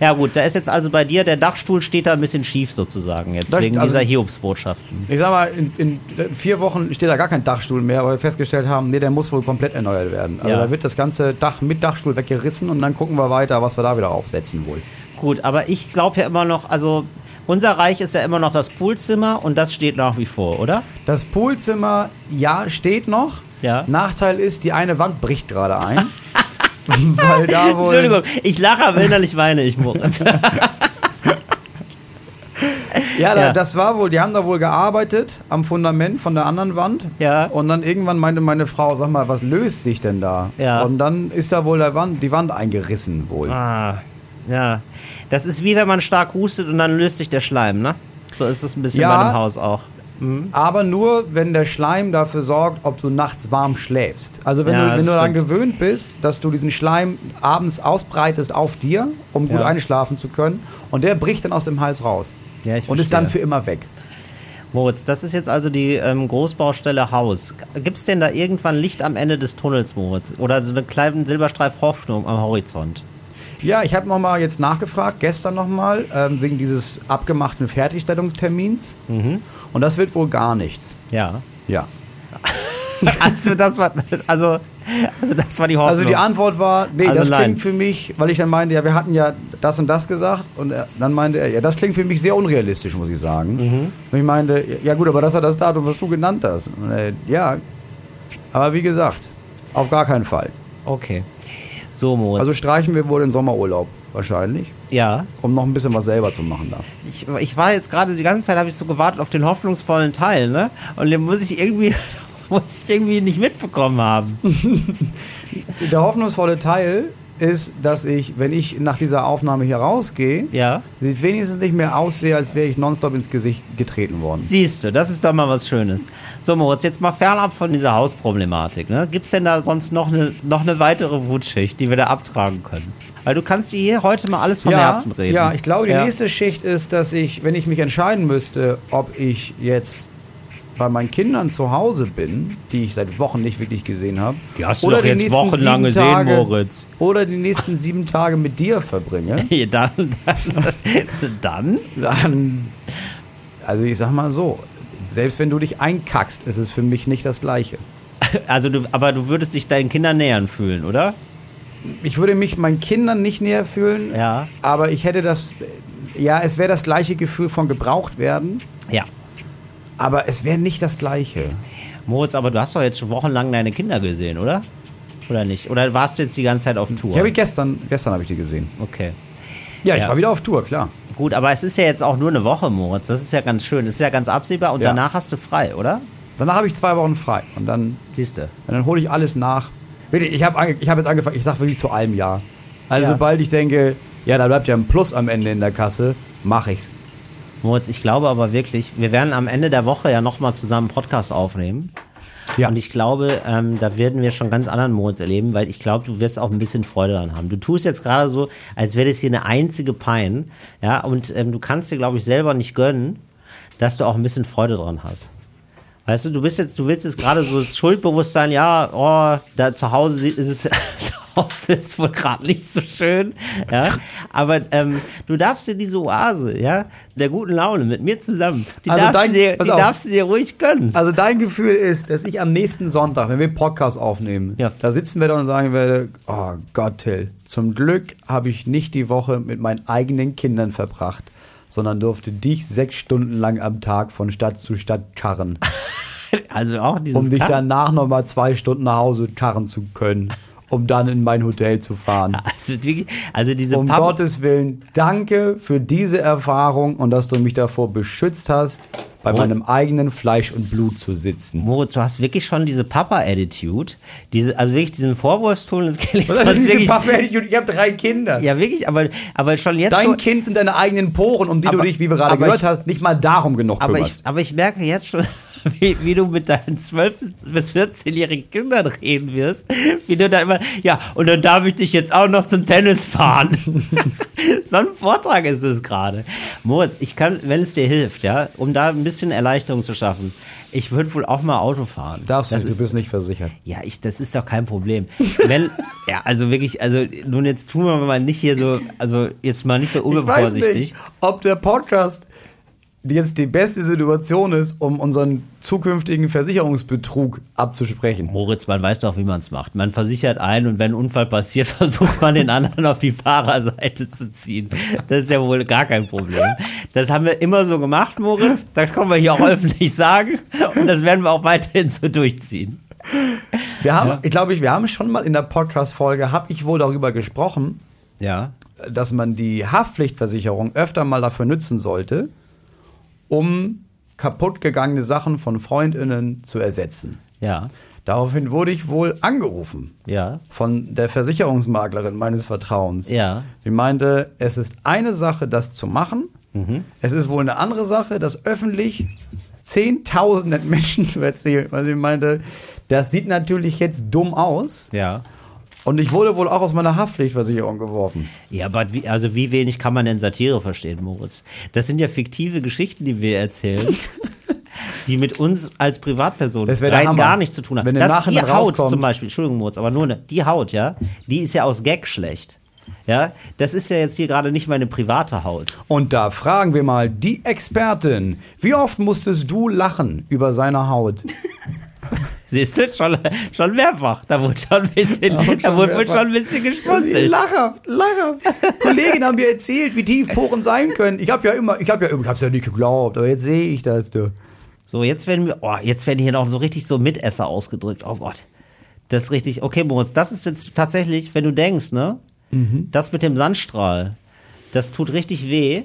Ja gut, da ist jetzt also bei dir, der Dachstuhl steht da ein bisschen schief sozusagen jetzt, wegen also- dieser Hiobsbotschaften. Ich sag mal, in, in vier Wochen steht da gar kein Dachstuhl mehr, weil wir festgestellt haben, nee, der muss wohl komplett erneuert werden. Also Ja. da wird das ganze Dach mit Dachstuhl weggerissen und dann gucken wir weiter, was wir da wieder aufsetzen wohl. Gut, aber ich glaube ja immer noch, also unser Reich ist ja immer noch das Poolzimmer und das steht nach wie vor, oder? Das Poolzimmer, ja, steht noch. Ja. Nachteil ist, die eine Wand bricht gerade ein. weil da wohl. Entschuldigung, ich lache, aber innerlich weine ich, Moritz. Ja, da, Ja. das war wohl, die haben da wohl gearbeitet am Fundament von der anderen Wand. Ja. Und dann irgendwann meinte meine Frau, sag mal, was löst sich denn da? Ja. Und dann ist da wohl der Wand, die Wand eingerissen wohl. ah, ja. Das ist wie wenn man stark hustet und dann löst sich der Schleim, ne? So ist es ein bisschen Ja. bei dem Haus auch. Aber nur, wenn der Schleim dafür sorgt, ob du nachts warm schläfst. Also wenn Ja, du, wenn du daran gewöhnt bist, dass du diesen Schleim abends ausbreitest auf dir, um gut Ja. einschlafen zu können, und der bricht dann aus dem Hals raus. Ja, und ist dann für immer weg. Moritz, das ist jetzt also die ähm, Großbaustelle Haus. Gibt es denn da irgendwann Licht am Ende des Tunnels, Moritz? Oder so einen kleinen Silberstreif Hoffnung am Horizont? Ja, ich habe nochmal jetzt nachgefragt, gestern nochmal, ähm, wegen dieses abgemachten Fertigstellungstermins. Mhm. Und das wird wohl gar nichts. Ja. Ja. Also das war, also, also das war die Hoffnung. Also die Antwort war, nee, Also das nein. klingt für mich, weil ich dann meinte, ja, wir hatten ja das und das gesagt. Und er, dann meinte er, ja, das klingt für mich sehr unrealistisch, muss ich sagen. Mhm. Und ich meinte, ja gut, aber das war das Datum, was du genannt hast. Er, ja, aber wie gesagt, auf gar keinen Fall. Okay. So, Moritz. Also streichen wir wohl den Sommerurlaub wahrscheinlich, ja. um noch ein bisschen was selber zu machen da. Ich, ich war jetzt gerade die ganze Zeit, habe ich so gewartet auf den hoffnungsvollen Teil, ne? Und den muss ich irgendwie, muss ich irgendwie nicht mitbekommen haben. Der hoffnungsvolle Teil ist, dass ich, wenn ich nach dieser Aufnahme hier rausgehe, Ja. es wenigstens nicht mehr aussehe, als wäre ich nonstop ins Gesicht getreten worden. Siehst du, das ist doch mal was Schönes. So, Moritz, jetzt mal fernab von dieser Hausproblematik. Ne? Gibt es denn da sonst noch eine, noch eine weitere Wutschicht, die wir da abtragen können? Weil du kannst dir hier heute mal alles vom Herzen reden. Ja, ich glaube, die Ja. nächste Schicht ist, dass ich, wenn ich mich entscheiden müsste, ob ich jetzt bei meinen Kindern zu Hause bin, die ich seit Wochen nicht wirklich gesehen habe, Die hast du doch jetzt nächsten wochenlang gesehen, Tage, Moritz. oder die nächsten sieben Tage mit dir verbringe, dann, dann, dann? dann, also ich sag mal so, selbst wenn du dich einkackst, ist es für mich nicht das Gleiche. Also du, aber du würdest dich deinen Kindern nähern fühlen, oder? Ich würde mich meinen Kindern nicht näher fühlen, Ja. aber ich hätte das, ja, es wäre das gleiche Gefühl von gebraucht werden, Ja. Aber es wäre nicht das gleiche. Moritz, aber du hast doch jetzt schon wochenlang deine Kinder gesehen, oder? Oder nicht? Oder warst du jetzt die ganze Zeit auf Tour? Die habe ich gestern, gestern habe ich die gesehen. okay. Ja, ich Ja. war wieder auf Tour, klar. Gut, aber es ist ja jetzt auch nur eine Woche, Moritz. Das ist ja ganz schön. Das ist ja ganz absehbar und Ja. danach hast du frei, oder? Danach habe ich zwei Wochen frei und dann, Siehst du. und dann hole ich alles nach. Ich habe ich hab jetzt angefangen, ich sage wirklich zu allem Ja. Also Ja. sobald ich denke, ja, da bleibt ja ein Plus am Ende in der Kasse, mache ich's. Moritz, ich glaube aber wirklich, wir werden am Ende der Woche ja nochmal zusammen einen Podcast aufnehmen. Ja. Und ich glaube, ähm, da werden wir schon ganz anderen Moritz erleben, weil ich glaube, du wirst auch ein bisschen Freude daran haben. Du tust jetzt gerade so, als wäre das hier eine einzige Pein. Ja, und ähm, du kannst dir, glaube ich, selber nicht gönnen, dass du auch ein bisschen Freude dran hast. Weißt du, du bist jetzt, du willst jetzt gerade so das Schuldbewusstsein, ja, oh, da zu Hause ist es, zu Hause ist wohl gerade nicht so schön, ja. Aber ähm, du darfst dir diese Oase, ja, der guten Laune mit mir zusammen, die, Also darfst, dein- du dir, die darfst du dir ruhig gönnen. Also dein Gefühl ist, dass ich am nächsten Sonntag, wenn wir einen Podcast aufnehmen, Ja. da sitzen wir da und sagen werde, oh Gott, Till, zum Glück habe ich nicht die Woche mit meinen eigenen Kindern verbracht, sondern durfte dich sechs Stunden lang am Tag von Stadt zu Stadt karren. Also auch dieses um dich danach nochmal zwei Stunden nach Hause karren zu können, um dann in mein Hotel zu fahren. Also, also diese Um Pub- Gottes Willen, danke für diese Erfahrung und dass du mich davor beschützt hast, bei Moritz. meinem eigenen Fleisch und Blut zu sitzen. Moritz, du hast wirklich schon diese Papa-Attitude. Diese, also wirklich diesen Vorwurfston des Kellys. Was ist diese Papa-Attitude? Ich habe drei Kinder. ja, wirklich, aber, aber schon jetzt Dein so, Kind sind deine eigenen Poren, um die Aber- du dich, wie wir gerade gehört ich- hast, nicht mal darum genug aber ich, kümmerst. aber ich merke jetzt schon, wie, wie du mit deinen 12- bis 14-jährigen Kindern reden wirst. Wie du da immer, ja, und dann darf ich dich jetzt auch noch zum Tennis fahren. so ein Vortrag ist es gerade. Moritz, ich kann, wenn es dir hilft, ja, um da ein bisschen Erleichterung zu schaffen, ich würde wohl auch mal Auto fahren. Darfst das du, ist, du bist nicht versichert. Ja, ich, das ist doch kein Problem. Wenn, ja, also wirklich, also nun jetzt tun wir mal nicht hier so, also jetzt mal nicht so Ich weiß unvorsichtig. nicht, ob der Podcast jetzt die beste Situation ist, um unseren zukünftigen Versicherungsbetrug abzusprechen. Moritz, man weiß doch, wie man es macht. Man versichert ein und wenn ein Unfall passiert, versucht man den anderen auf die Fahrerseite zu ziehen. Das ist ja wohl gar kein Problem. Das haben wir immer so gemacht, Moritz. Das können wir hier auch öffentlich sagen. Und das werden wir auch weiterhin so durchziehen. Wir haben, ich glaube, ich, wir haben schon mal in der Podcast-Folge, habe ich wohl darüber gesprochen, Ja. dass man die Haftpflichtversicherung öfter mal dafür nutzen sollte, um kaputtgegangene Sachen von FreundInnen zu ersetzen. Ja. Daraufhin wurde ich wohl angerufen Ja. von der Versicherungsmaklerin meines Vertrauens. Ja. Die meinte, es ist eine Sache, das zu machen. Mhm. Es ist wohl eine andere Sache, das öffentlich zehntausenden Menschen zu erzählen. Weil sie meinte, das sieht natürlich jetzt dumm aus. Ja. Und ich wurde wohl auch aus meiner Haftpflichtversicherung geworfen. Ja, aber wie, also wie wenig kann man denn Satire verstehen, Moritz? Das sind ja fiktive Geschichten, die wir erzählen, die mit uns als Privatperson Das wär der rein gar nichts zu tun haben. Wenn das, die Nachhinein Haut zum Beispiel, Entschuldigung, Moritz, aber nur eine, die Haut, ja, die ist ja aus Gag schlecht. Ja, das ist ja jetzt hier gerade nicht meine private Haut. Und da fragen wir mal die Expertin. Wie oft musstest du lachen über seine Haut? Siehst du, schon, schon mehrfach. Da wurde schon ein bisschen, da wurde mehrfach. schon ein bisschen geschmunzelt. Lachhaft, lachhaft. Kollegen haben mir erzählt, wie tief Poren sein können. Ich habe ja immer, ich habe ja, ich hab's ja nicht geglaubt, aber jetzt sehe ich das, du. So, jetzt werden wir, oh, jetzt werden hier noch so richtig so Mitesser ausgedrückt. Oh Gott. Das ist richtig. Okay, Moritz, das ist jetzt tatsächlich, wenn du denkst, ne? Das mit dem Sandstrahl, das tut richtig weh.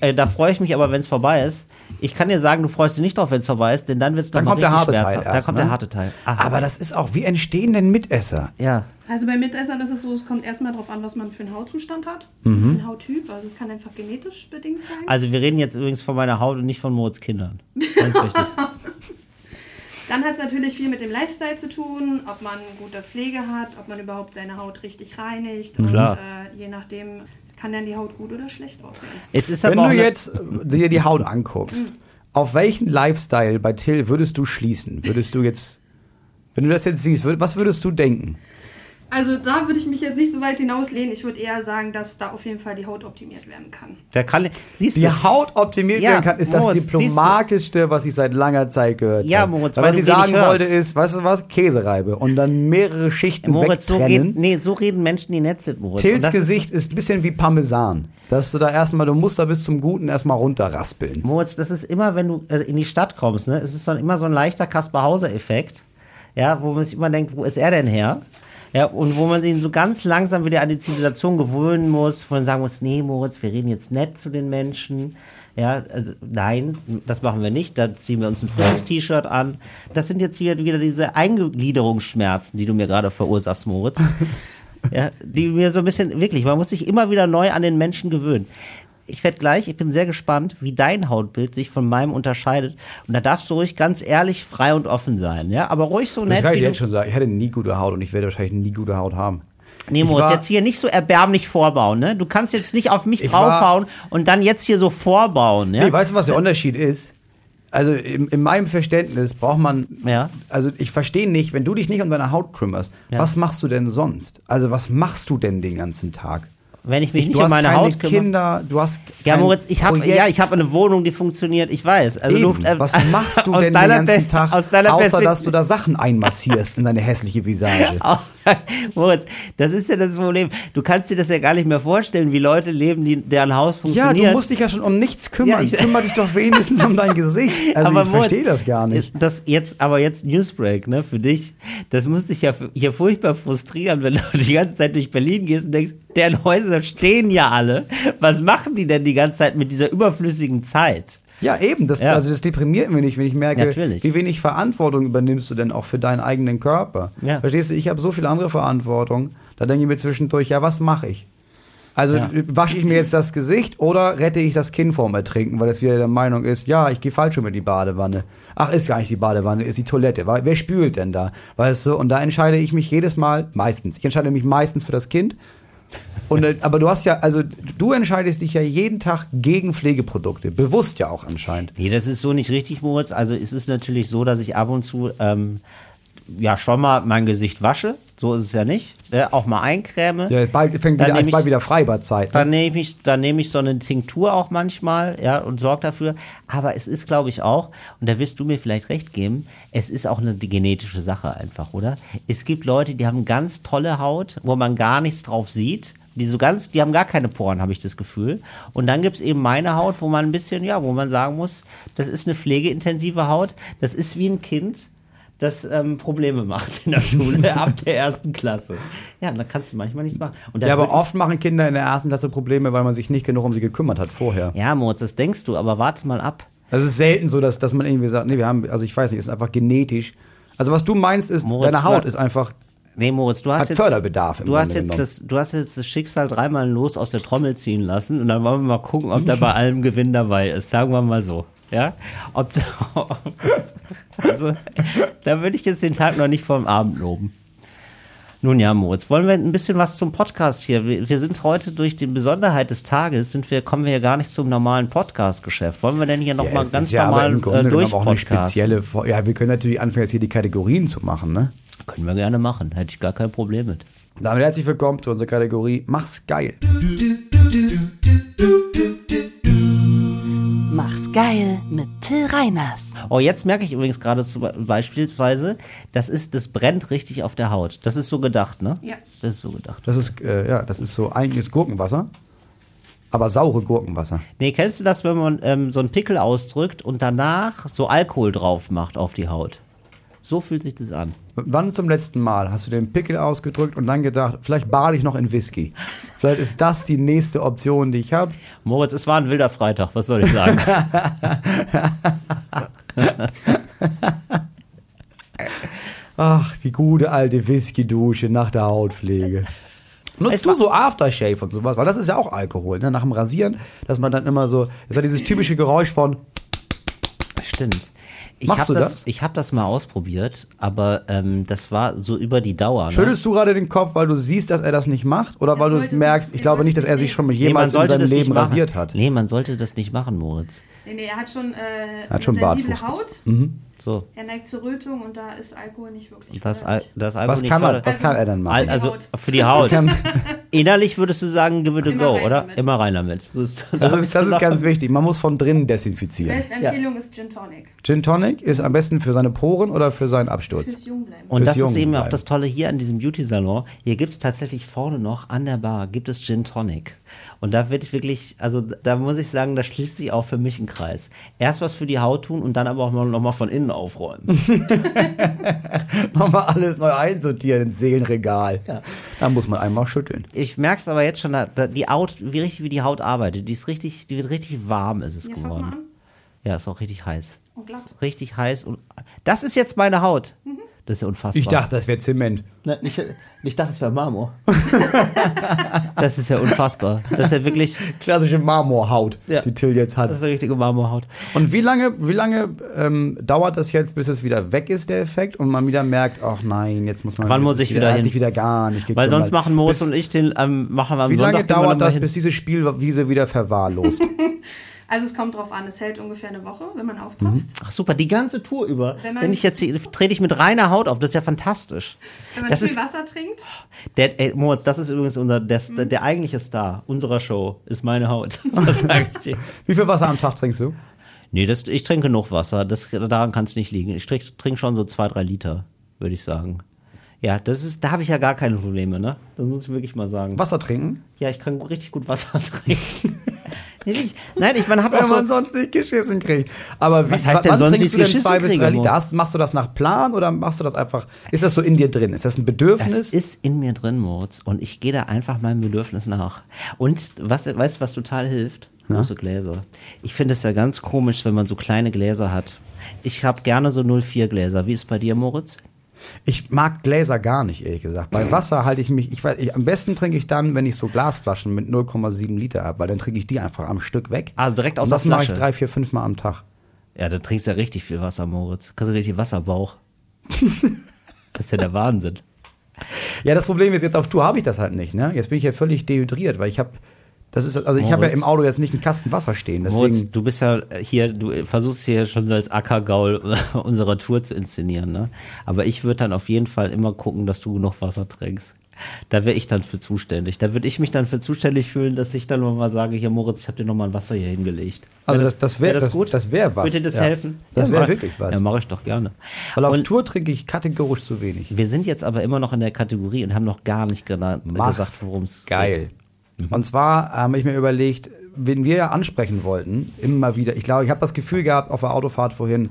Äh, da freue ich mich aber, wenn es vorbei ist. Ich kann dir sagen, du freust dich nicht drauf, wenn es vorbei ist, denn dann wird es Dann noch kommt der richtig harte Teil erst, Da kommt ne? der harte Teil. Aha. Aber das ist auch, wie entstehen denn Mitesser? ja. Also bei Mitessern ist es so, es kommt erstmal darauf an, was man für einen Hautzustand hat, für einen Hauttyp. Also es kann einfach genetisch bedingt sein. Also wir reden jetzt übrigens von meiner Haut und nicht von Moritz Kindern. Ganz wichtig. Dann hat es natürlich viel mit dem Lifestyle zu tun, ob man gute Pflege hat, ob man überhaupt seine Haut richtig reinigt. Und Klar. äh, je nachdem kann dann die Haut gut oder schlecht aussehen. Es ist Wenn aber auch du jetzt äh, dir die Haut anguckst, auf welchen Lifestyle bei Till würdest du schließen? Würdest du jetzt, wenn du das jetzt siehst, was würdest du denken? Also da würde ich mich jetzt nicht so weit hinauslehnen. Ich würde eher sagen, dass da auf jeden Fall die Haut optimiert werden kann. der kann, siehst Die du, Haut optimiert Ja, werden kann, ist das Moritz, du. diplomatischste, was ich seit langer Zeit gehört Ja, habe. Moritz, Weil weil was ich sagen wollte ist, weißt du was, Käsereibe und dann mehrere Schichten Moritz, so, wegtrennen. geht, nee, so reden Menschen, die nett sind, Moritz. Das- Gesicht ist ein bisschen wie Parmesan. Dass du da erstmal, du musst da bis zum Guten erstmal runterraspeln. Moritz, das ist immer, wenn du äh, in die Stadt kommst, ne? Es ist dann immer so ein leichter Kaspar-Hauser-Effekt, ja, wo man sich immer denkt, wo ist er denn her? Ja, und wo man ihn so ganz langsam wieder an die Zivilisation gewöhnen muss, wo man sagen muss, nee, Moritz, wir reden jetzt nett zu den Menschen. Ja, also, nein, das machen wir nicht. Da ziehen wir uns ein frisches T-Shirt an. Das sind jetzt wieder, wieder diese Eingliederungsschmerzen, die du mir gerade verursachst, Moritz. ja, die mir so ein bisschen, wirklich, man muss sich immer wieder neu an den Menschen gewöhnen. Ich werde gleich, ich bin sehr gespannt, wie dein Hautbild sich von meinem unterscheidet. Und da darfst du ruhig ganz ehrlich, frei und offen sein, ja? Aber ruhig so Das nett, kann ich dir jetzt schon sagen. Ich hatte nie gute Haut und ich werde wahrscheinlich nie gute Haut haben. Nee, Ich Moritz, war- jetzt hier nicht so erbärmlich vorbauen, ne? Du kannst jetzt nicht auf mich Ich war- draufhauen und dann jetzt hier so vorbauen, ja? Nee, weißt du, was der Unterschied ist? Also in, in meinem Verständnis braucht man, Ja. also ich verstehe nicht, wenn du dich nicht um deine Haut kümmerst, Ja. was machst du denn sonst? Also was machst du denn den ganzen Tag? Wenn ich mich nicht du um meine Haut kümmere. Kinder, du hast Ja, Moritz, ich habe ja, ich habe eine Wohnung, die funktioniert. Ich weiß. Also Eben. Luft, äh, Was machst du aus denn den deiner ganzen Best- Tag, außer Perspekt- dass du da Sachen einmassierst in deine hässliche Visage? Moritz, das ist ja das Problem. Du kannst dir das ja gar nicht mehr vorstellen, wie Leute leben, die, deren Haus Ja, funktioniert. du musst dich ja schon um nichts kümmern. Ja, ich- Kümmer dich doch wenigstens um dein Gesicht. Also Aber ich verstehe das gar nicht. Das jetzt, aber jetzt Newsbreak, ne, für dich. Das muss dich ja hier furchtbar frustrieren, wenn du die ganze Zeit durch Berlin gehst und denkst, deren Häuser stehen ja alle. Was machen die denn die ganze Zeit mit dieser überflüssigen Zeit? Ja, eben. Das, Ja. Also das deprimiert mich nicht, wenn ich merke, Natürlich. wie wenig Verantwortung übernimmst du denn auch für deinen eigenen Körper. Ja. Verstehst du, ich habe so viel andere Verantwortung. Da denke ich mir zwischendurch, ja, was mache ich? Also Ja. wasche ich mir jetzt das Gesicht oder rette ich das Kind vorm Ertrinken, weil es wieder der Meinung ist, ja, ich gehe falsch in die Badewanne. Ach, ist gar nicht die Badewanne, ist die Toilette. Wer spült denn da? Weißt du? Und da entscheide ich mich jedes Mal, meistens. Ich entscheide mich meistens für das Kind. Und, äh, aber du hast ja, also du entscheidest dich ja jeden Tag gegen Pflegeprodukte. Bewusst ja auch anscheinend. Nee, das ist so nicht richtig, Moritz. Also es ist natürlich so, dass ich ab und zu ähm, ja schon mal mein Gesicht wasche. So ist es ja nicht. Äh, auch mal eincreme. Ja, bald fängt Dann wieder, nehm ist bald ich- wieder Freibadzeit. Ne? Dann nehme ich, dann nehme ich so eine Tinktur auch manchmal, ja, und sorge dafür. Aber es ist, glaube ich, auch, und da wirst du mir vielleicht recht geben, es ist auch eine genetische Sache einfach, oder? Es gibt Leute, die haben ganz tolle Haut, wo man gar nichts drauf sieht. Die so ganz, die haben gar keine Poren, habe ich das Gefühl. Und dann gibt's eben meine Haut, wo man ein bisschen, ja, wo man sagen muss, das ist eine pflegeintensive Haut. Das ist wie ein Kind, das ähm, Probleme macht in der Schule ab der ersten Klasse. Ja, da kannst du manchmal nichts machen. Ja, aber oft machen Kinder in der ersten Klasse Probleme, weil man sich nicht genug um sie gekümmert hat vorher. Ja, Moritz, das denkst du, aber warte mal ab. Das ist selten so, dass, dass man irgendwie sagt, nee, wir haben, also ich weiß nicht, ist einfach genetisch. Also was du meinst ist, Moritz, deine Haut ist einfach, Nee, Moritz, du hast jetzt Förderbedarf im Du hast Grunde jetzt genommen. das, du hast jetzt das Schicksal dreimal los aus der Trommel ziehen lassen und dann wollen wir mal gucken, ob da bei allem Gewinn dabei ist. Sagen wir mal so. Ja? Ob, also, da würde ich jetzt den Tag noch nicht vorm Abend loben. Nun ja, Moritz, wollen wir ein bisschen was zum Podcast hier? Wir, wir sind heute durch die Besonderheit des Tages, sind wir, kommen wir ja gar nicht zum normalen Podcast-Geschäft. Wollen wir denn hier nochmal es ganz ja normal äh, auch eine spezielle, Vor- ja, wir können natürlich anfangen, jetzt hier die Kategorien zu machen, ne? Können wir gerne machen, hätte ich gar kein Problem mit. Damit herzlich willkommen zu unserer Kategorie Mach's geil. Mach's geil mit Till Reiners. Oh, jetzt merke ich übrigens gerade zum Be- beispielsweise, das ist, das brennt richtig auf der Haut. Das ist so gedacht, ne? Ja. Das ist so gedacht. Das ist, äh, ja, das ist so eigentliches Gurkenwasser, aber saure Gurkenwasser. Nee, kennst du das, wenn man ähm, so einen Pickel ausdrückt und danach so Alkohol drauf macht auf die Haut? So fühlt sich das an. Wann zum letzten Mal hast du den Pickel ausgedrückt und dann gedacht, vielleicht bade ich noch in Whisky? Vielleicht ist das die nächste Option, die ich habe. Moritz, es war ein wilder Freitag, was soll ich sagen? Ach, die gute alte Whisky-Dusche nach der Hautpflege. Nutzt du so Aftershave und sowas? Weil das ist ja auch Alkohol, ne? Nach dem Rasieren, dass man dann immer so, das ist ja dieses typische Geräusch von, Stimmt. Ich Machst hab du das? das? Ich habe das mal ausprobiert, aber ähm, das war so über die Dauer. Ne? schüttelst du gerade den Kopf, weil du siehst, dass er das nicht macht? Oder weil du merkst, ich glaube nicht, dass er sich schon mit jemals in seinem Leben rasiert hat? Nee, man sollte das nicht machen, Moritz. Nee, nee, er hat schon, äh, hat schon sensible Bartfuß. Haut. So, Er neigt zur Rötung und da ist Alkohol nicht wirklich das, Al das Alkohol Was nicht kann, er, fördert. was kann er denn machen? Al- Also für die Haut. Innerlich würdest du sagen, give it a go, rein oder? damit. Immer rein damit. So ist, Das ist, das ist ganz wichtig. Man muss von drinnen desinfizieren. Beste Empfehlung ist Gin Tonic. Gin Tonic ist am besten für seine Poren oder für seinen Absturz? Fürs Jungbleiben. Und Fürs das ist Jungen eben auch das Tolle hier an diesem Beauty-Salon. Hier gibt es tatsächlich vorne noch an der Bar, gibt es Gin Tonic. Und da wird wirklich, also da muss ich sagen, da schließt sich auch für mich ein Kreis. Erst was für die Haut tun und dann aber auch mal, noch mal von innen aufräumen. Nochmal alles neu einsortieren ins Seelenregal. Ja. Da muss man einmal schütteln. Ich merke es aber jetzt schon, da, da, die Haut, wie richtig wie die Haut arbeitet, die ist richtig, die wird richtig warm ist es mal geworden. an. Ja, ist auch richtig heiß. Und glatt. Richtig heiß und das ist jetzt meine Haut. Das ist ja unfassbar. Ich dachte, das wäre Zement. Ne, ich, ich dachte, es wäre Marmor. das ist ja unfassbar. Das ist ja wirklich, Klassische Marmorhaut, Ja. die Till jetzt hat. das ist eine richtige Marmorhaut. Und wie lange, wie lange ähm, dauert das jetzt, bis es wieder weg ist, der Effekt, und man wieder merkt, ach nein, jetzt muss man. Wann muss ich wieder er hat hin? sich wieder gar nicht gekümmert. Weil sonst machen bis, und ich den, ähm, machen wir am Wie Sonntag lange dauert das, hin. bis diese Spielwiese wieder verwahrlost? Also es kommt drauf an, es hält ungefähr eine Woche, wenn man aufpasst. Ach super, die ganze Tour über. Wenn man- Wenn ich jetzt hier- trete ich mit reiner Haut auf, das ist ja fantastisch. Wenn man Das viel ist Wasser trinkt, der ey, Moritz, das ist übrigens unser das, Mhm. der eigentliche Star unserer Show ist meine Haut. Wie viel Wasser am Tag trinkst du? Nee, das, ich trinke genug Wasser. Das, daran kann es nicht liegen. Ich trinke trink schon so zwei, drei Liter, würde ich sagen. Ja, das ist, da habe ich ja gar keine Probleme, ne? Das muss ich wirklich mal sagen. Wasser trinken? Ja, ich kann richtig gut Wasser trinken. nein, ich man hat auch Wenn so. man sonst nicht geschissen kriegt. Aber wie, Was heißt denn sonst trinkst nicht du denn geschissen zwei bis drei Liter? Machst du das nach Plan oder machst du das einfach, ist das so in dir drin? Ist das ein Bedürfnis? Das ist in mir drin, Moritz. Und ich gehe da einfach meinem Bedürfnis nach. Und was, weißt du, was total hilft? Große Gläser. Ich finde es ja ganz komisch, wenn man so kleine Gläser hat. Ich habe gerne so 04 Gläser. Wie ist bei dir, Moritz? Ich mag Gläser gar nicht, ehrlich gesagt. Bei Wasser halte ich mich, ich weiß, ich, am besten trinke ich dann, wenn ich so Glasflaschen mit 0,7 Liter habe, weil dann trinke ich die einfach am Stück weg. Also direkt aus Und das der mache ich Flasche. drei, vier, fünf Mal am Tag. Ja, da trinkst du ja richtig viel Wasser, Moritz. Kannst du richtig Wasserbauch. das ist ja der Wahnsinn. Ja, das Problem ist, jetzt auf Tour habe ich das halt nicht, ne? Jetzt bin ich ja völlig dehydriert, weil ich habe, das ist, also ich habe ja Moritz. im Auto jetzt nicht einen Kasten Wasser stehen, Moritz, deswegen. du bist ja hier, du versuchst hier schon so als Ackergaul unserer Tour zu inszenieren, ne? Aber ich würde dann auf jeden Fall immer gucken, dass du genug Wasser trinkst. Da wäre ich dann für zuständig. Da würde ich mich dann für zuständig fühlen, dass ich dann mal sage, hier Moritz, ich habe dir noch mal ein Wasser hier hingelegt. Also Wär das, das wäre wär das, gut? das wäre was. Würde dir das ja. helfen? Das Ja, wäre wirklich was. Ja, mache ich doch gerne. Weil auf Und Tour trinke ich kategorisch zu wenig. wir sind jetzt aber immer noch in der Kategorie und haben noch gar nicht gena- Mach's. gesagt, worum es Geil. Und zwar habe ich mir überlegt, wen wir ja ansprechen wollten, immer wieder. Ich glaube, ich habe das Gefühl gehabt auf der Autofahrt vorhin,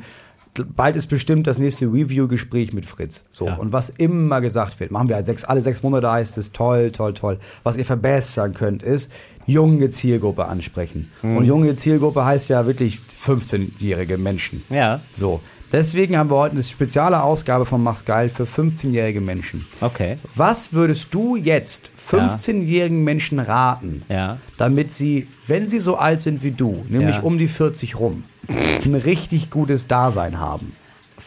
bald ist bestimmt das nächste Review-Gespräch mit Fritz. So. Ja. Und was immer gesagt wird, machen wir halt sechs, alle sechs Monate heißt es, toll, toll, toll. Was ihr verbessern könnt, ist, junge Zielgruppe ansprechen. Mhm. Und junge Zielgruppe heißt ja wirklich 15-jährige Menschen. Ja. So. Deswegen haben wir heute eine spezielle Ausgabe von Mach's Geil für 15-jährige Menschen. Okay. Was würdest du jetzt 15-jährigen Menschen raten, Ja. damit sie, wenn sie so alt sind wie du, nämlich Ja. um die 40 rum, ein richtig gutes Dasein haben?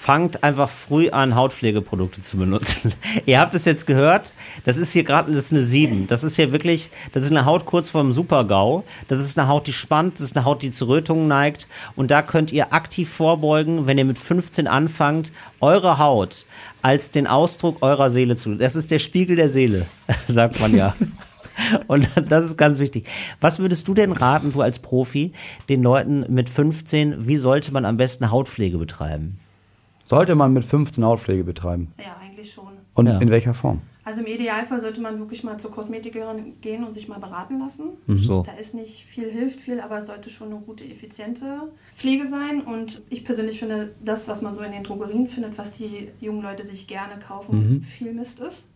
Fangt einfach früh an, Hautpflegeprodukte zu benutzen. Ihr habt es jetzt gehört, das ist hier gerade, das ist eine 7. Das ist hier wirklich, das ist eine Haut kurz vorm Super-GAU. Das ist eine Haut, die spannt, das ist eine Haut, die zu Rötungen neigt. Und da könnt ihr aktiv vorbeugen, wenn ihr mit 15 anfangt, eure Haut als den Ausdruck eurer Seele zu. Das ist der Spiegel der Seele, sagt man ja. Und das ist ganz wichtig. Was würdest du denn raten, du als Profi, den Leuten mit 15, wie sollte man am besten Hautpflege betreiben? Sollte man mit 15 Hautpflege betreiben? Ja, eigentlich schon. Und Ja. in welcher Form? Also im Idealfall sollte man wirklich mal zur Kosmetikerin gehen und sich mal beraten lassen. So. Da ist nicht viel, hilft viel, aber es sollte schon eine gute, effiziente Pflege sein. Und ich persönlich finde, das, was man so in den Drogerien findet, was die jungen Leute sich gerne kaufen, viel Mist ist.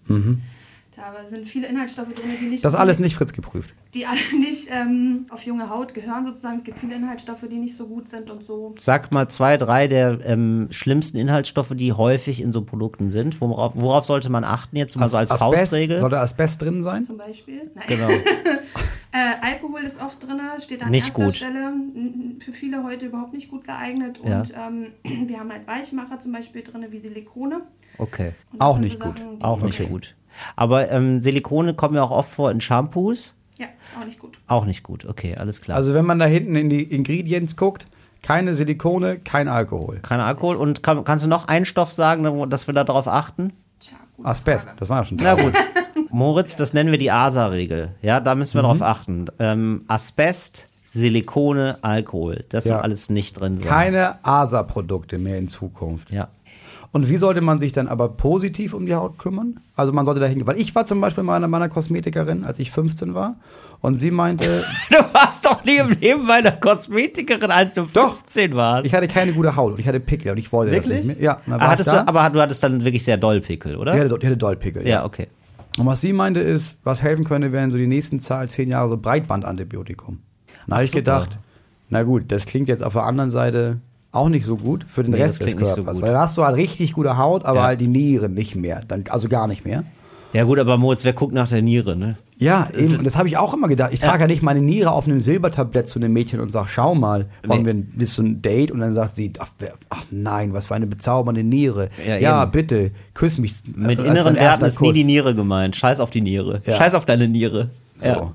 Da sind viele Inhaltsstoffe drin, die nicht, Das ist alles nicht Fritz geprüft. die alle nicht ähm, auf junge Haut gehören sozusagen. Es gibt viele Inhaltsstoffe, die nicht so gut sind und so. Sag mal zwei, drei der ähm, schlimmsten Inhaltsstoffe, die häufig in so Produkten sind. Worauf, worauf sollte man achten jetzt mal so als Asbest, Faustregel? Soll da Asbest drin sein? Zum Beispiel. Nein. Genau. Äh, Alkohol ist oft drin, steht an Nicht erster gut. Stelle. Für viele heute überhaupt nicht gut geeignet. Ja. Und ähm, wir haben halt Weichmacher zum Beispiel drin, wie Silikone. Okay. Auch nicht so gut. Sachen, die- Auch nicht gut. Aber ähm, Silikone kommen ja auch oft vor in Shampoos. Ja, auch nicht gut. Auch nicht gut. Okay, alles klar. Also wenn man da hinten in die Ingredients guckt, keine Silikone, kein Alkohol. kein Alkohol. Und kann, kannst du noch einen Stoff sagen, dass wir darauf achten? Tja. Asbest, das war ja schon Na gut. Moritz, das nennen wir die ASA-Regel. Ja, da müssen wir drauf achten. Ähm, Asbest, Silikone, Alkohol. Das Ja. soll alles nicht drin sein. Keine ASA-Produkte mehr in Zukunft. Ja. Und wie sollte man sich dann aber positiv um die Haut kümmern? Also man sollte dahin gehen. Weil ich war zum Beispiel mal bei meiner Kosmetikerin, als ich 15 war. Und sie meinte, Du warst doch nie im Leben meiner Kosmetikerin, als du Doch. 15 warst. ich hatte keine gute Haut und ich hatte Pickel und ich wollte das Wirklich? nicht mehr. Ja, dann Ah, da. du, aber du hattest dann wirklich sehr doll Pickel, oder? ich hatte, ich hatte Dollpickel. ja, okay. Und was sie meinte ist, was helfen könnte, wären so die nächsten Zahl, zehn Jahre so Breitbandantibiotikum. Dann habe ich gedacht, na gut, das klingt jetzt auf der anderen Seite auch nicht so gut für den Nee, das Rest des so Körpers. gut. weil da hast du halt richtig gute Haut, aber Ja. halt die Nieren nicht mehr. Dann, also gar nicht mehr. Ja gut, aber Moritz, wer guckt nach der Niere, ne? Ja, eben. Und das habe ich auch immer gedacht. Ich Ja. trage ja nicht meine Niere auf einem Silbertablett zu einem Mädchen und sage, schau mal, wollen Nee. wir ein, du ein Date? Und dann sagt sie, ach, ach nein, was für eine bezaubernde Niere. Ja, Ja, bitte, küss mich. Mit inneren Werten ist nie die Niere gemeint. Scheiß auf die Niere. Scheiß auf deine Niere. So.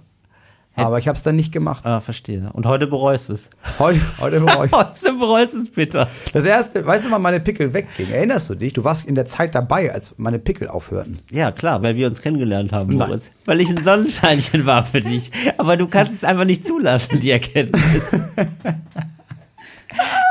Aber ich habe es dann nicht gemacht. Ah, verstehe. Und heute bereust es. Heute, heute bereue ich Heute bereust es bitter. Das erste, weißt du, wann meine Pickel weggingen? Erinnerst du dich? Du warst in der Zeit dabei, als meine Pickel aufhörten. Ja, klar, weil wir uns kennengelernt haben, Nein. Moritz. Weil ich ein Sonnenscheinchen war für dich. Aber du kannst es einfach nicht zulassen, die Erkenntnis.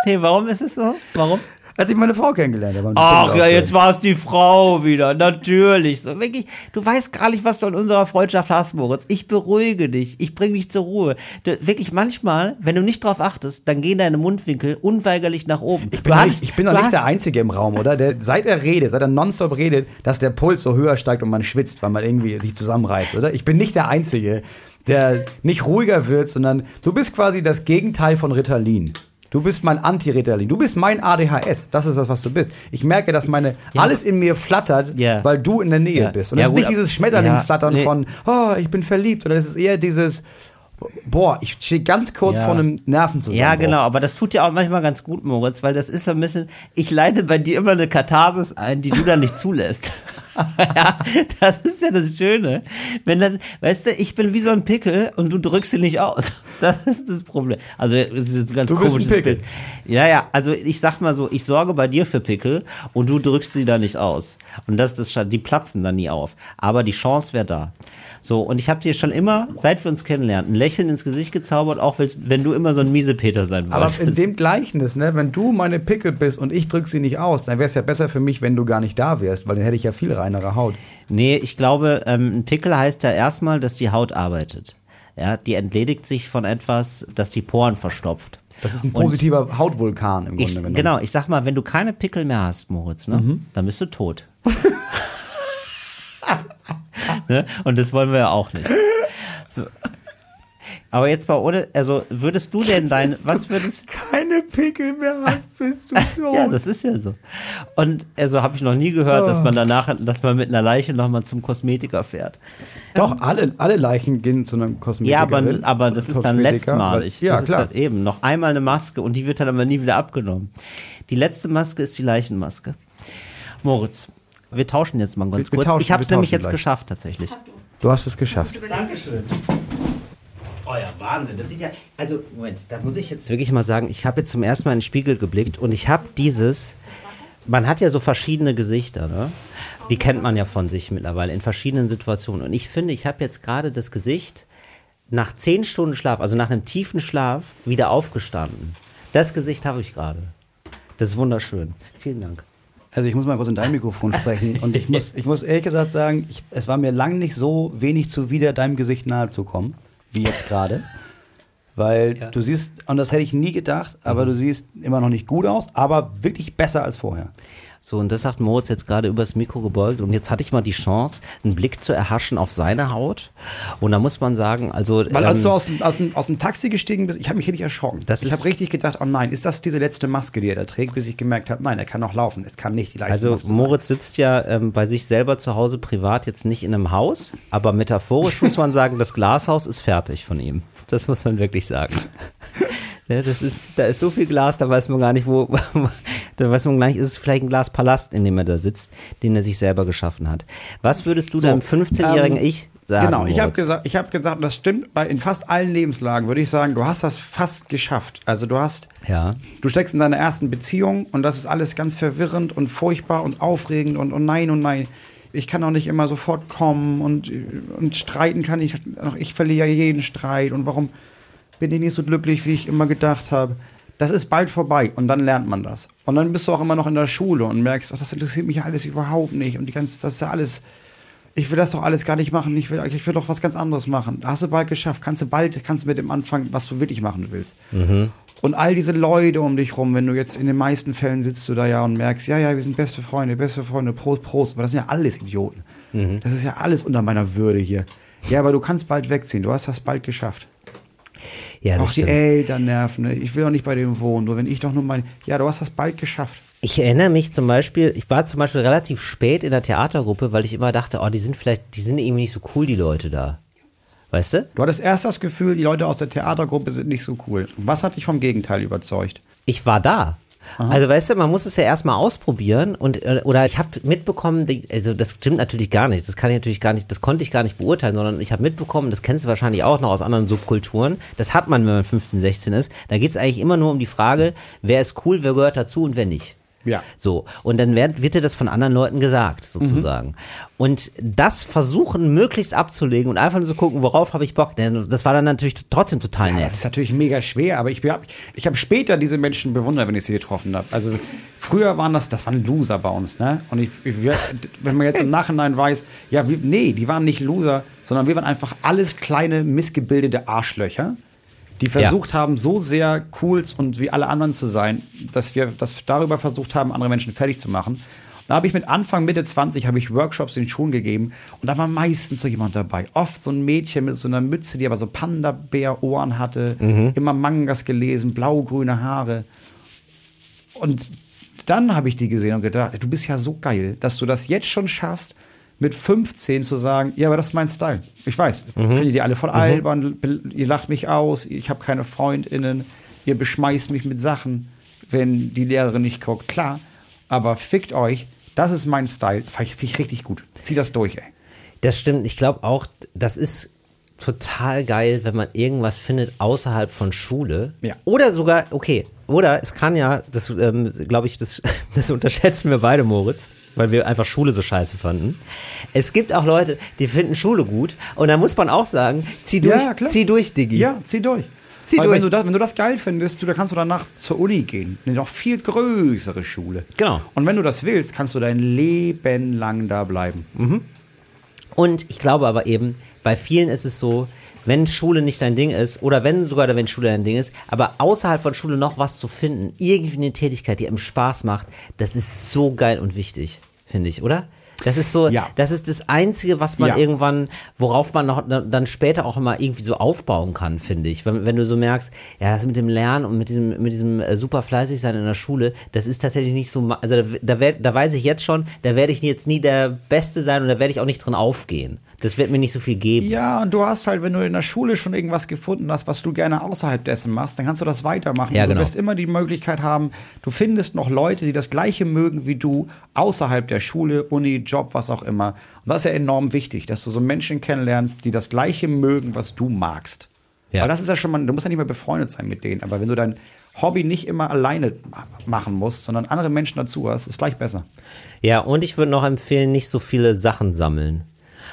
nee, warum ist es so? Warum? Als ich meine Frau kennengelernt habe. Ach ja, jetzt war es die Frau wieder. Natürlich. So, wirklich, du weißt gar nicht, was du an unserer Freundschaft hast, Moritz. Ich beruhige dich. Ich bringe dich zur Ruhe. Du, wirklich, manchmal, wenn du nicht drauf achtest, dann gehen deine Mundwinkel unweigerlich nach oben. Ich bin, doch nicht, ich bin doch nicht der Einzige im Raum, oder? Der, seit er redet, seit er nonstop redet, dass der Puls so höher steigt und man schwitzt, weil man irgendwie sich zusammenreißt, oder? Ich bin nicht der Einzige, der nicht ruhiger wird, sondern du bist quasi das Gegenteil von Ritalin. Du bist mein Anti-Ritalin. Du bist mein ADHS. Das ist das, was du bist. Ich merke, dass meine alles in mir flattert, Ja. weil du in der Nähe Ja. bist. Und Ja, das ist nicht dieses Schmetterlingsflattern Ja, nee. von, oh, ich bin verliebt, sondern es ist eher dieses, boah, ich stehe ganz kurz Ja. vor einem Nervenzusammenbruch. Ja, genau, aber das tut dir auch manchmal ganz gut, Moritz, weil das ist so ein bisschen, ich leite bei dir immer eine Katharsis ein, die du dann nicht zulässt. ja, das ist ja das Schöne. Wenn dann, weißt du, ich bin wie so ein Pickel und du drückst ihn nicht aus. Das ist das Problem. Also, das ist jetzt ein ganz Du bist ein komisches Pickel. Bild. Ja, ja, also ich sag mal so, ich sorge bei dir für Pickel und du drückst sie da nicht aus. Und das ist das, die platzen dann nie auf. Aber die Chance wäre da. So, und ich habe dir schon immer, seit wir uns kennenlernen, ein Lächeln ins Gesicht gezaubert, auch wenn, du immer so ein Miesepeter sein Aber wolltest. in dem Gleichnis, ne, wenn du meine Pickel bist und ich drück sie nicht aus, dann wäre es ja besser für mich, wenn du gar nicht da wärst, weil dann hätte ich ja viel reinere Haut. Nee, ich glaube, ähm, ein Pickel heißt ja erstmal, dass die Haut arbeitet. Ja, die entledigt sich von etwas, das die Poren verstopft. Das ist ein Und positiver Hautvulkan im Grunde Ich, genommen. genau, ich sag mal, wenn du keine Pickel mehr hast, Moritz, ne, Mhm. dann bist du tot. ne? Und das wollen wir ja auch nicht. So. Aber jetzt mal ohne, also würdest du denn dein, was würdest, Keine Pickel mehr hast, bist du tot. ja, das ist ja so. Und also habe ich noch nie gehört, dass man danach, dass man mit einer Leiche nochmal zum Kosmetiker fährt. Doch, alle, alle Leichen gehen zu einem Kosmetiker. Ja, aber, aber das ist dann letztmalig. Ja, das klar. Ist dann eben noch einmal eine Maske und die wird dann aber nie wieder abgenommen. Die letzte Maske ist die Leichenmaske. Moritz, wir tauschen jetzt mal ganz Wir- wir kurz. tauschen- ich habe es nämlich jetzt gleich. geschafft tatsächlich. Du hast es geschafft. Oh ja, Wahnsinn. Das sieht ja. Also, Moment, da muss ich jetzt wirklich mal sagen, ich habe jetzt zum ersten Mal in den Spiegel geblickt und ich habe dieses. Man hat ja so verschiedene Gesichter, ne? Die kennt man ja von sich mittlerweile in verschiedenen Situationen. Und ich finde, ich habe jetzt gerade das Gesicht nach zehn Stunden Schlaf, also nach einem tiefen Schlaf, wieder aufgestanden. Das Gesicht habe ich gerade. Das ist wunderschön. Vielen Dank. Also ich muss mal kurz in dein Mikrofon sprechen und ich muss, ich muss ehrlich gesagt sagen, ich, es war mir lang nicht so wenig zuwider, deinem Gesicht nahe zu kommen, wie jetzt gerade. Weil Ja. du siehst, und das hätte ich nie gedacht, aber du siehst immer noch nicht gut aus, aber wirklich besser als vorher. So, und das hat Moritz jetzt gerade übers Mikro gebeugt. Und jetzt hatte ich mal die Chance, einen Blick zu erhaschen auf seine Haut. Und da muss man sagen, also. Weil als ähm, du aus dem, aus, aus dem Taxi gestiegen bist, ich habe mich richtig erschrocken. Das ich habe richtig gedacht, oh nein, ist das diese letzte Maske, die er da trägt, bis ich gemerkt habe, nein, er kann noch laufen. Es kann nicht die leichte Also Maske sein. Moritz sitzt ja ähm, bei sich selber zu Hause privat jetzt nicht in einem Haus, aber metaphorisch muss man sagen, das Glashaus ist fertig von ihm. Das muss man wirklich sagen. Ja, das ist, da ist so viel Glas, da weiß man gar nicht, wo, da weiß man gar nicht, ist es vielleicht ein Glaspalast, in dem er da sitzt, den er sich selber geschaffen hat. Was würdest du So, deinem 15-jährigen ähm, Ich sagen? Genau, ich habe gesagt, ich habe gesagt, das stimmt. Bei, in fast allen Lebenslagen würde ich sagen, du hast das fast geschafft. Also du hast, Ja. du steckst in deiner ersten Beziehung und das ist alles ganz verwirrend und furchtbar und aufregend und, und nein und nein. Ich kann auch nicht immer sofort kommen und, und streiten kann ich. Ich verliere jeden Streit und warum bin ich nicht so glücklich, wie ich immer gedacht habe. Das ist bald vorbei und dann lernt man das. Und dann bist du auch immer noch in der Schule und merkst, ach, das interessiert mich alles überhaupt nicht und die ganze, das ist ja alles, ich will das doch alles gar nicht machen, ich will, ich will doch was ganz anderes machen. Hast du bald geschafft, kannst du bald, kannst du mit dem anfangen, was du wirklich machen willst. Und all diese Leute um dich rum, wenn du jetzt in den meisten Fällen sitzt du da ja und merkst, ja, ja, wir sind beste Freunde, beste Freunde, Prost, Prost, aber das sind ja alles Idioten. Das ist ja alles unter meiner Würde hier. Ja, aber du kannst bald wegziehen, du hast das bald geschafft. Ja, Auch die stimmt. Eltern nerven, ne? ich will doch nicht bei dem wohnen, nur wenn ich doch nur mein, ja, du hast das bald geschafft. Ich erinnere mich zum Beispiel, ich war zum Beispiel relativ spät in der Theatergruppe, weil ich immer dachte, oh, die sind vielleicht, die sind irgendwie nicht so cool, die Leute da. Weißt du? Du hattest erst das Gefühl, die Leute aus der Theatergruppe sind nicht so cool. Was hat dich vom Gegenteil überzeugt? Ich war da. Also weißt du, man muss es ja erstmal ausprobieren und äh, oder ich habe mitbekommen, also das stimmt natürlich gar nicht, das kann ich natürlich gar nicht, das konnte ich gar nicht beurteilen, sondern ich habe mitbekommen, das kennst du wahrscheinlich auch noch aus anderen Subkulturen, das hat man, wenn man 15, 16 ist, da geht es eigentlich immer nur um die Frage, wer ist cool, wer gehört dazu und wer nicht. Ja. So, und dann wird, wird dir das von anderen Leuten gesagt, sozusagen. Und das versuchen möglichst abzulegen und einfach nur zu gucken, worauf habe ich Bock. Denn das war dann natürlich trotzdem total Ja, nett. das ist natürlich mega schwer, aber ich, hab- ich habe später diese Menschen bewundert, wenn ich sie getroffen habe. Also früher waren das, das waren Loser bei uns, ne? Und ich, ich, wenn man jetzt im Nachhinein weiß, ja, nee, die waren nicht Loser, sondern wir waren einfach alles kleine, missgebildete Arschlöcher, die versucht haben, so sehr cool und wie alle anderen zu sein, dass wir das darüber versucht haben, andere Menschen fertig zu machen. Da habe ich mit Anfang, Mitte 20 habe ich Workshops in Schulen gegeben und da war meistens so jemand dabei. Oft so ein Mädchen mit so einer Mütze, die aber so Panda-Bär-Ohren hatte, immer Mangas gelesen, blau-grüne Haare. Und dann habe ich die gesehen und gedacht, du bist ja so geil, dass du das jetzt schon schaffst, mit 15 zu sagen, ja, aber das ist mein Style. Ich weiß, finde die alle voll albern, be- ihr lacht mich aus, ich habe keine FreundInnen, ihr beschmeißt mich mit Sachen, wenn die Lehrerin nicht guckt. Klar, aber fickt euch, das ist mein Style. Finde ich, find ich richtig gut. Zieh das durch, ey. Das stimmt. Ich glaube auch, das ist total geil, wenn man irgendwas findet außerhalb von Schule. Ja. Oder sogar, okay, oder es kann ja, das ähm, glaube ich, das, das unterschätzen wir beide, Moritz, weil wir einfach Schule so scheiße fanden. Es gibt auch Leute, die finden Schule gut und da muss man auch sagen, zieh durch, Ja, zieh durch, Diggi. Ja, zieh durch. Zieh Weil durch. Wenn, du das, wenn du das geil findest, du, dann kannst du danach zur Uni gehen. Eine noch viel größere Schule. Genau. Und wenn du das willst, kannst du dein Leben lang da bleiben. Und ich glaube aber eben, bei vielen ist es so, wenn Schule nicht dein Ding ist, oder wenn sogar wenn Schule dein Ding ist, aber außerhalb von Schule noch was zu finden, irgendwie eine Tätigkeit, die einem Spaß macht, das ist so geil und wichtig, finde ich, oder? Das ist so, Ja. das ist das Einzige, was man Ja. irgendwann, worauf man noch, dann später auch immer irgendwie so aufbauen kann, finde ich. Wenn, wenn du so merkst, ja, das mit dem Lernen und mit diesem, mit diesem äh, super fleißig sein in der Schule, das ist tatsächlich nicht so, also da, da, werd, da weiß ich jetzt schon, da werde ich jetzt nie der Beste sein und da werde ich auch nicht drin aufgehen. Das wird mir nicht so viel geben. Ja, und du hast halt, wenn du in der Schule schon irgendwas gefunden hast, was du gerne außerhalb dessen machst, dann kannst du das weitermachen. Ja, genau. Du wirst immer die Möglichkeit haben, du findest noch Leute, die das Gleiche mögen wie du, außerhalb der Schule, Uni, Job, was auch immer. Und das ist ja enorm wichtig, dass du so Menschen kennenlernst, die das Gleiche mögen, was du magst. Ja. Weil das ist ja schon mal, du musst ja nicht mehr befreundet sein mit denen, aber wenn du dein Hobby nicht immer alleine ma- machen musst, sondern andere Menschen dazu hast, ist gleich besser. Ja, und ich würde noch empfehlen, nicht so viele Sachen sammeln.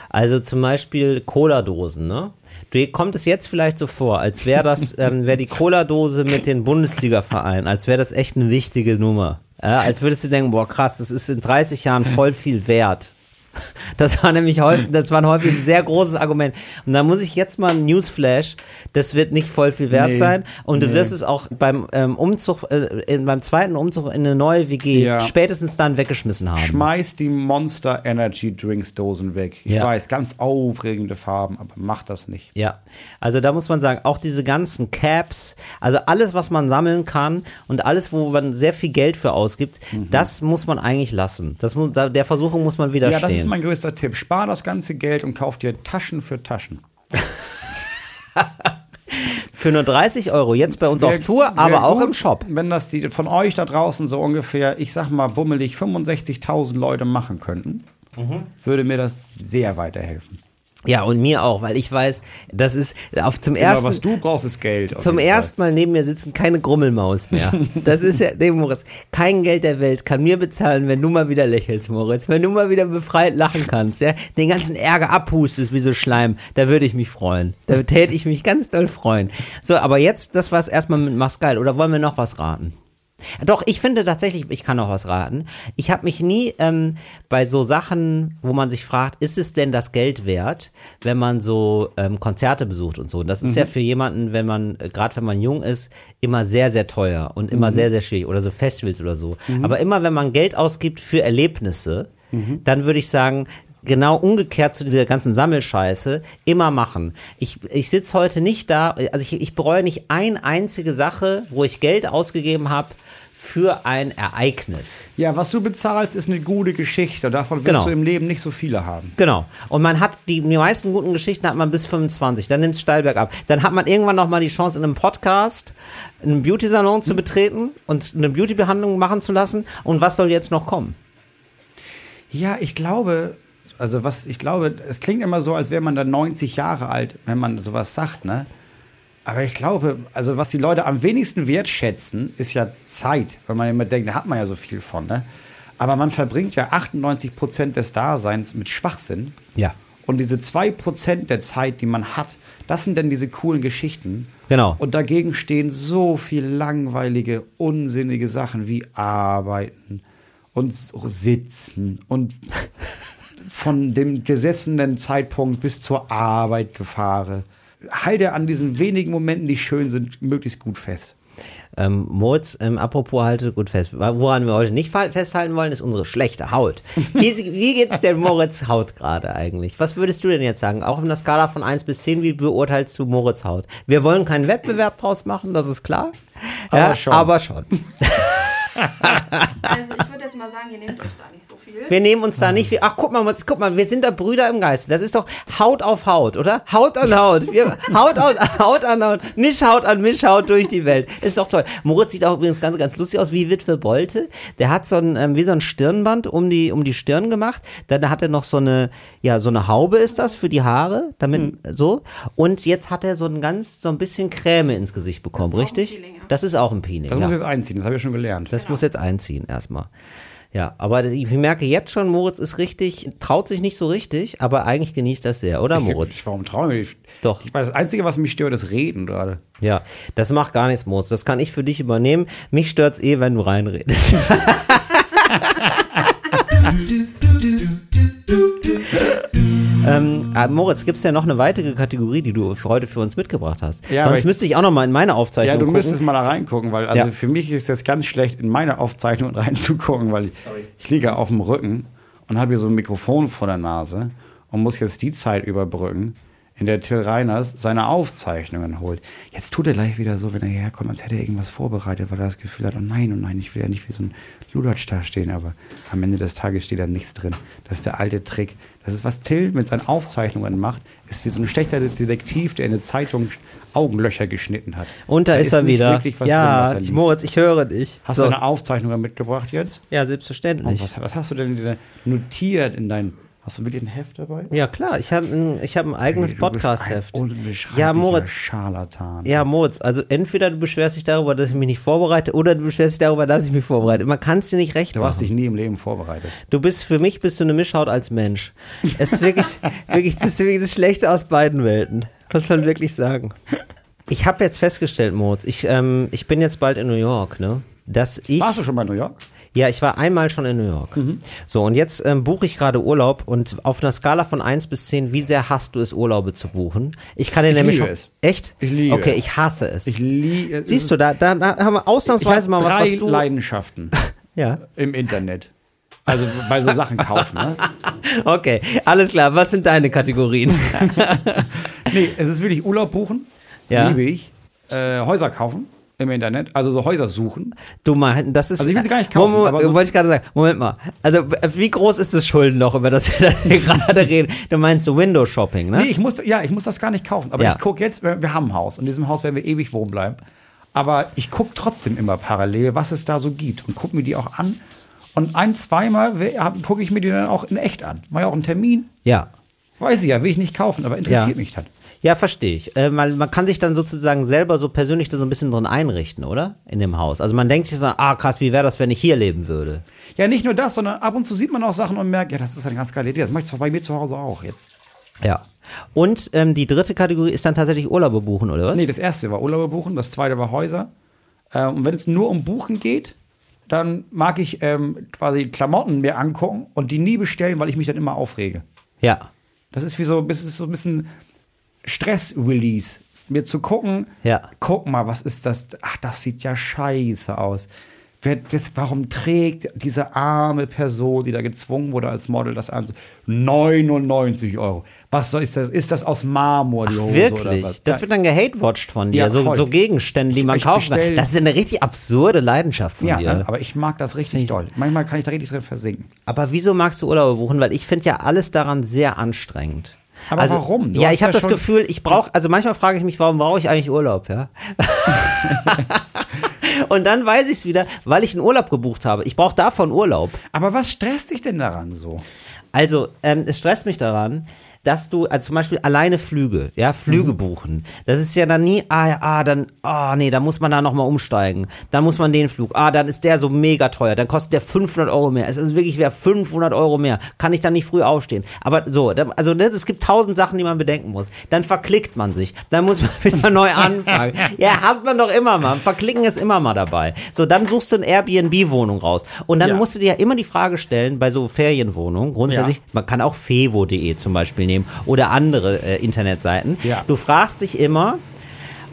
Also zum Beispiel Cola-Dosen, ne? Dir kommt es jetzt vielleicht so vor, als wäre das, ähm, wäre die Cola-Dose mit den Bundesliga-Vereinen, als wäre das echt eine wichtige Nummer. Ja, als würdest du denken, boah krass, das ist in 30 Jahren voll viel wert. Das war nämlich häufig, das war häufig ein sehr großes Argument. Und da muss ich jetzt mal ein Newsflash, das wird nicht voll viel wert Nee, sein. Und du nee. wirst es auch beim ähm, Umzug, äh, in, beim zweiten Umzug in eine neue WG Ja. spätestens dann weggeschmissen haben. Schmeiß die Monster Energy Drinks Dosen weg. Ich Ja. weiß, ganz aufregende Farben, aber mach das nicht. Ja, also da muss man sagen, auch diese ganzen Caps, also alles, was man sammeln kann und alles, wo man sehr viel Geld für ausgibt, das muss man eigentlich lassen. Das der Versuchung muss man Ja, widerstehen. Ist mein größter Tipp. Spar das ganze Geld und kauf dir Taschen für Taschen. für nur 30 Euro, jetzt bei uns Wär- auf Tour, aber auch gut, im Shop. Wenn das die von euch da draußen so ungefähr, ich sag mal, bummelig 65.000 Leute machen könnten, Mhm. würde mir das sehr weiterhelfen. Ja, und mir auch, weil ich weiß, das ist auf zum Aber ersten was du brauchst, ist Geld. Zum ersten Mal neben mir sitzen keine Grummelmaus mehr. Das ist ja, nee, Moritz, kein Geld der Welt kann mir bezahlen, wenn du mal wieder lächelst, Moritz. Wenn du mal wieder befreit lachen kannst, ja, den ganzen Ärger abhustest wie so Schleim, da würde ich mich freuen. Da täte ich mich ganz doll freuen. So, aber jetzt, das war's erstmal mit Mach's geil. Oder wollen wir noch was raten? Doch, ich finde tatsächlich, ich kann auch was raten. Ich habe mich nie ähm, bei so Sachen, wo man sich fragt, ist es denn das Geld wert, wenn man so ähm, Konzerte besucht und so. Und das ist ja für jemanden, wenn man, äh, gerade wenn man jung ist, immer sehr, sehr teuer und immer sehr, sehr schwierig. Oder so Festivals oder so. Aber immer, wenn man Geld ausgibt für Erlebnisse, dann würde ich sagen, genau umgekehrt zu dieser ganzen Sammelscheiße immer machen. Ich, ich sitze heute nicht da, also ich, ich bereue nicht eine einzige Sache, wo ich Geld ausgegeben habe für ein Ereignis. Ja, was du bezahlst, ist eine gute Geschichte. Davon wirst Genau. du im Leben nicht so viele haben. Genau. Und man hat die, die meisten guten Geschichten hat man bis 25. Dann nimmt es steil bergab. Dann hat man irgendwann noch mal die Chance, in einem Podcast einen Beauty-Salon zu betreten und eine Beauty-Behandlung machen zu lassen. Und was soll jetzt noch kommen? Ja, ich glaube, also was, ich glaube, es klingt immer so, als wäre man dann 90 Jahre alt, wenn man sowas sagt, ne? Aber ich glaube, also was die Leute am wenigsten wertschätzen, ist ja Zeit, weil man immer denkt, da hat man ja so viel von, ne? Aber man verbringt ja 98 Prozent des Daseins mit Schwachsinn. Ja. Und diese 2% der Zeit, die man hat, das sind dann diese coolen Geschichten. Genau. Und dagegen stehen so viel langweilige, unsinnige Sachen wie arbeiten und so sitzen und von dem gesessenen Zeitpunkt bis zur Arbeit gefahren. Halte an diesen wenigen Momenten, die schön sind, möglichst gut fest. Ähm, Moritz, ähm, apropos halte gut fest. Woran wir heute nicht festhalten wollen, ist unsere schlechte Haut. Wie, wie geht's der Moritz Haut gerade eigentlich? Was würdest du denn jetzt sagen? Auch auf einer Skala von 1 bis 10, wie beurteilst du Moritz Haut? Wir wollen keinen Wettbewerb draus machen, das ist klar. Ja, Aber schon. Aber schon. Also ich würde jetzt mal sagen, ihr nehmt euch da nicht. Wir nehmen uns da nicht viel. Ach, guck mal, guck mal, wir sind da Brüder im Geiste. Das ist doch Haut auf Haut, oder? Haut an Haut. Wir, Haut, an, Haut an Haut. Mischhaut an Mischhaut durch die Welt. Ist doch toll. Moritz sieht auch übrigens ganz, ganz lustig aus, wie Witwe Bolte. Der hat so ein, ähm, wie so ein Stirnband um die, um die Stirn gemacht. Dann hat er noch so eine, ja, so eine Haube ist das für die Haare, damit, so. Und jetzt hat er so ein ganz, so ein bisschen Creme ins Gesicht bekommen, richtig? Peeling, ja. Das ist auch ein Peeling. Das ja. muss jetzt einziehen, das habe ich schon gelernt. Das muss jetzt einziehen erstmal. Ja, aber ich merke jetzt schon, Moritz ist richtig, traut sich nicht so richtig, aber eigentlich genießt das sehr, oder Moritz? Ich, warum traue ich mich? Doch. Ich weiß, das Einzige, was mich stört, ist Reden gerade. Ja, das macht gar nichts, Moritz. Das kann ich für dich übernehmen. Mich stört's eh, wenn du reinredest. ähm, äh, Moritz, gibt's ja noch eine weitere Kategorie, die du für heute für uns mitgebracht hast? Ja, Sonst ich- müsste ich auch noch mal in meine Aufzeichnung Ja, du gucken. müsstest mal da reingucken, weil also Ja. für mich ist das ganz schlecht, in meine Aufzeichnung reinzugucken, weil ich, ich liege auf dem Rücken und habe hier so ein Mikrofon vor der Nase und muss jetzt die Zeit überbrücken, in der Till Reiners seine Aufzeichnungen holt. Jetzt tut er gleich wieder so, wenn er hierher kommt, als hätte er irgendwas vorbereitet, weil er das Gefühl hat, oh nein, oh nein, ich will ja nicht wie so ein Ludatsch da stehen, aber am Ende des Tages steht da nichts drin. Das ist der alte Trick. Das ist, was Till mit seinen Aufzeichnungen macht, ist wie so ein schlechter Detektiv, der in eine Zeitung Augenlöcher geschnitten hat. Und da, ist er nicht wieder. wirklich was drin, ja, er liest. Moritz, ich höre dich. Hast So. du eine Aufzeichnung mitgebracht jetzt? Ja, selbstverständlich. was, was hast du denn notiert in dein. Hast du wirklich ein Heft dabei? Ja, klar, ich habe ein, ich hab ein eigenes Hey, du Podcast-Heft. Ja, Moritz. Scharlatan. Ja, Moritz, also entweder du beschwerst dich darüber, dass ich mich nicht vorbereite, oder du beschwerst dich darüber, dass ich mich vorbereite. Man kann es dir nicht recht Du hast machen. dich nie im Leben vorbereitet. Du bist, für mich bist du eine Mischhaut als Mensch. Es ist wirklich, wirklich, das ist wirklich das Schlechte aus beiden Welten. Muss man wirklich sagen. Ich habe jetzt festgestellt, Moritz, ich, ähm, ich bin jetzt bald in New York, ne? Dass ich. Warst du schon bei New York? Ja, ich war einmal schon in New York. Mhm. So, und jetzt ähm, buche ich gerade Urlaub und auf einer Skala von 1 bis 10, wie sehr hast du es, Urlaube zu buchen? Ich kann dir Ich nämlich liebe schon. es. Echt? Ich liebe Okay, es. ich hasse es. Ich liebe Siehst du, da, da, haben wir ausnahmsweise mal was, was du. Leidenschaften Ja. im Internet. Also bei so Sachen kaufen, ne? Okay, alles klar. Was sind deine Kategorien? Nee, es ist wirklich Urlaub buchen. Ja. Liebe ich. Äh, Häuser kaufen im Internet. Also so Häuser suchen. Du mal, das ist. Also ich will sie gar nicht kaufen, Moment, aber so- wollte ich gerade sagen. Moment mal. Also wie groß ist das Schuldenloch, über das wir das hier gerade reden? Du meinst so Window Shopping, ne? Nee, ich muss, ja, ich muss das gar nicht kaufen. Aber Ja. ich gucke jetzt, wir haben ein Haus. Und in diesem Haus werden wir ewig wohnen bleiben. Aber ich gucke trotzdem immer parallel, was es da so gibt. Und gucke mir die auch an. Und ein, zweimal gucke ich mir die dann auch in echt an. Mal ja auch einen Termin. Ja. Weiß ich ja, will ich nicht kaufen, aber interessiert Ja. mich das. Ja, verstehe ich. Äh, man, man kann sich dann sozusagen selber so persönlich da so ein bisschen drin einrichten, oder? In dem Haus. Also man denkt sich so, ah krass, wie wäre das, wenn ich hier leben würde? Ja, nicht nur das, sondern ab und zu sieht man auch Sachen und merkt, ja, das ist eine ganz geile Idee. Das mache ich zwar bei mir zu Hause auch jetzt. Ja. Und ähm, die dritte Kategorie ist dann tatsächlich Urlaube buchen, oder was? Nee, das erste war Urlaube buchen, das zweite war Häuser. Ähm, und wenn es nur um Buchen geht, dann mag ich ähm, quasi Klamotten mir angucken und die nie bestellen, weil ich mich dann immer aufrege. Ja. Das ist wie so, das ist so ein bisschen Stress-Release. Mir zu gucken, Ja. guck mal, was ist das? Ach, das sieht ja scheiße aus. wer das, warum trägt diese arme Person, die da gezwungen wurde als Model, das an? 99 Euro. Was soll ist das? Ist das aus Marmor, die Hose oder Wirklich? was? Das wird dann gehatewatcht von dir. Ja, so, so Gegenstände, die man Ich kaufen kann. Das ist eine richtig absurde Leidenschaft von ja, dir. ne? aber ich mag das richtig ich- doll. Manchmal kann ich da richtig drin versinken. Aber wieso magst du Urlaube buchen? Weil ich finde ja alles daran sehr anstrengend. Aber warum? Du ja, ich habe ja das Gefühl, ich brauche, also manchmal frage ich mich, warum brauche ich eigentlich Urlaub, ja? Und dann weiß ich es wieder, weil ich einen Urlaub gebucht habe. Ich brauche davon Urlaub. Aber was stresst dich denn daran so? Also, ähm, es stresst mich daran, dass du, also zum Beispiel alleine Flüge, ja, Mhm. Flüge buchen. Das ist ja dann nie, ah, ja, ah, dann, ah, nee, da muss man da nochmal umsteigen. Dann muss man den Flug, ah, dann ist der so mega teuer. Dann kostet der 500 Euro mehr. Es ist wirklich wer 500 Euro mehr. Kann ich dann nicht früh aufstehen. Aber so, also, ne, es gibt tausend Sachen, die man bedenken muss. Dann verklickt man sich. Dann muss man wieder neu anfangen. ja, hat man doch immer mal. Verklicken ist immer mal dabei. So, dann suchst du eine Airbnb-Wohnung raus. Und dann Ja. musst du dir ja immer die Frage stellen, bei so Ferienwohnungen, grundsätzlich, Ja. man kann auch fevo.de zum Beispiel nehmen oder andere äh, Internetseiten. Ja. Du fragst dich immer,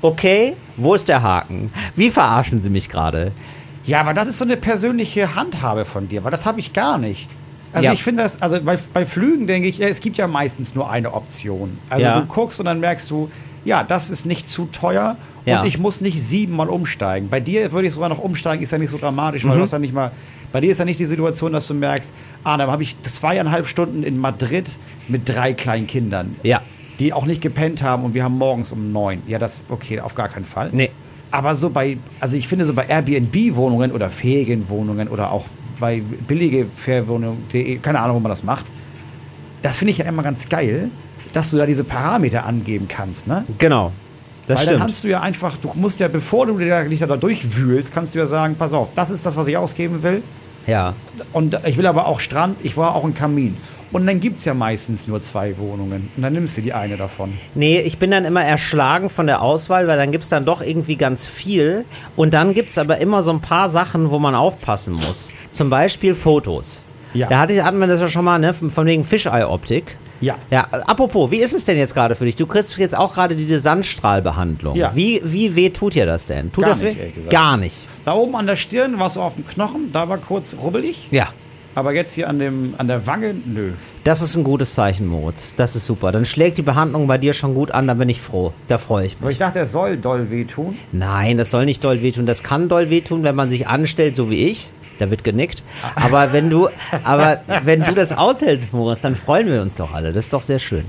okay, wo ist der Haken? Wie verarschen sie mich gerade? Ja, aber das ist so eine persönliche Handhabe von dir, weil das habe ich gar nicht. Also Ja. ich finde das, also bei, bei Flügen denke ich, es gibt ja meistens nur eine Option. Also Ja. du guckst und dann merkst du, ja, das ist nicht zu teuer und Ja. ich muss nicht siebenmal umsteigen. Bei dir würde ich sogar noch umsteigen, ist ja nicht so dramatisch, Mhm. weil du hast ja nicht mal, bei dir ist ja nicht die Situation, dass du merkst, ah, dann habe ich zweieinhalb Stunden in Madrid mit drei kleinen Kindern. Ja. Die auch nicht gepennt haben und wir haben morgens um neun. Ja, das, okay, auf gar keinen Fall. Nee. Aber so bei, also ich finde so bei Airbnb-Wohnungen oder Ferienwohnungen oder auch bei billige Ferienwohnungen.de, keine Ahnung, wo man das macht, das finde ich ja immer ganz geil, dass du da diese Parameter angeben kannst, ne? Genau. Das Weil dann stimmt. kannst du ja einfach, du musst ja, bevor du dich da durchwühlst, kannst du ja sagen, pass auf, das ist das, was ich ausgeben will. Ja. Und ich will aber auch Strand, ich brauche auch einen Kamin. Und dann gibt es ja meistens nur zwei Wohnungen. Und dann nimmst du die eine davon. Nee, ich bin dann immer erschlagen von der Auswahl, weil dann gibt's dann doch irgendwie ganz viel. Und dann gibt's aber immer so ein paar Sachen, wo man aufpassen muss. Zum Beispiel Fotos. Ja. Da hatte, ich- hatten wir das ja schon mal, ne? Von wegen Fischei-Optik. Ja. Ja, apropos, wie ist es denn jetzt gerade für dich? Du kriegst jetzt auch gerade diese Sandstrahlbehandlung. Ja. Wie, wie weh tut dir das denn? Tut Gar das nicht, weh? Gar nicht. Da oben an der Stirn war es so auf dem Knochen, da war kurz rubbelig. Ja. Aber jetzt hier an, dem, an der Wange, nö. Das ist ein gutes Zeichen, Moritz. Das ist super. Dann schlägt die Behandlung bei dir schon gut an, da bin ich froh. Da freue ich Aber mich. ich dachte, er soll doll wehtun. Nein, das soll nicht doll wehtun. Das kann doll wehtun, wenn man sich anstellt, so wie ich. Da wird genickt. Aber wenn du, aber wenn du das aushältst, Moritz, dann freuen wir uns doch alle. Das ist doch sehr schön.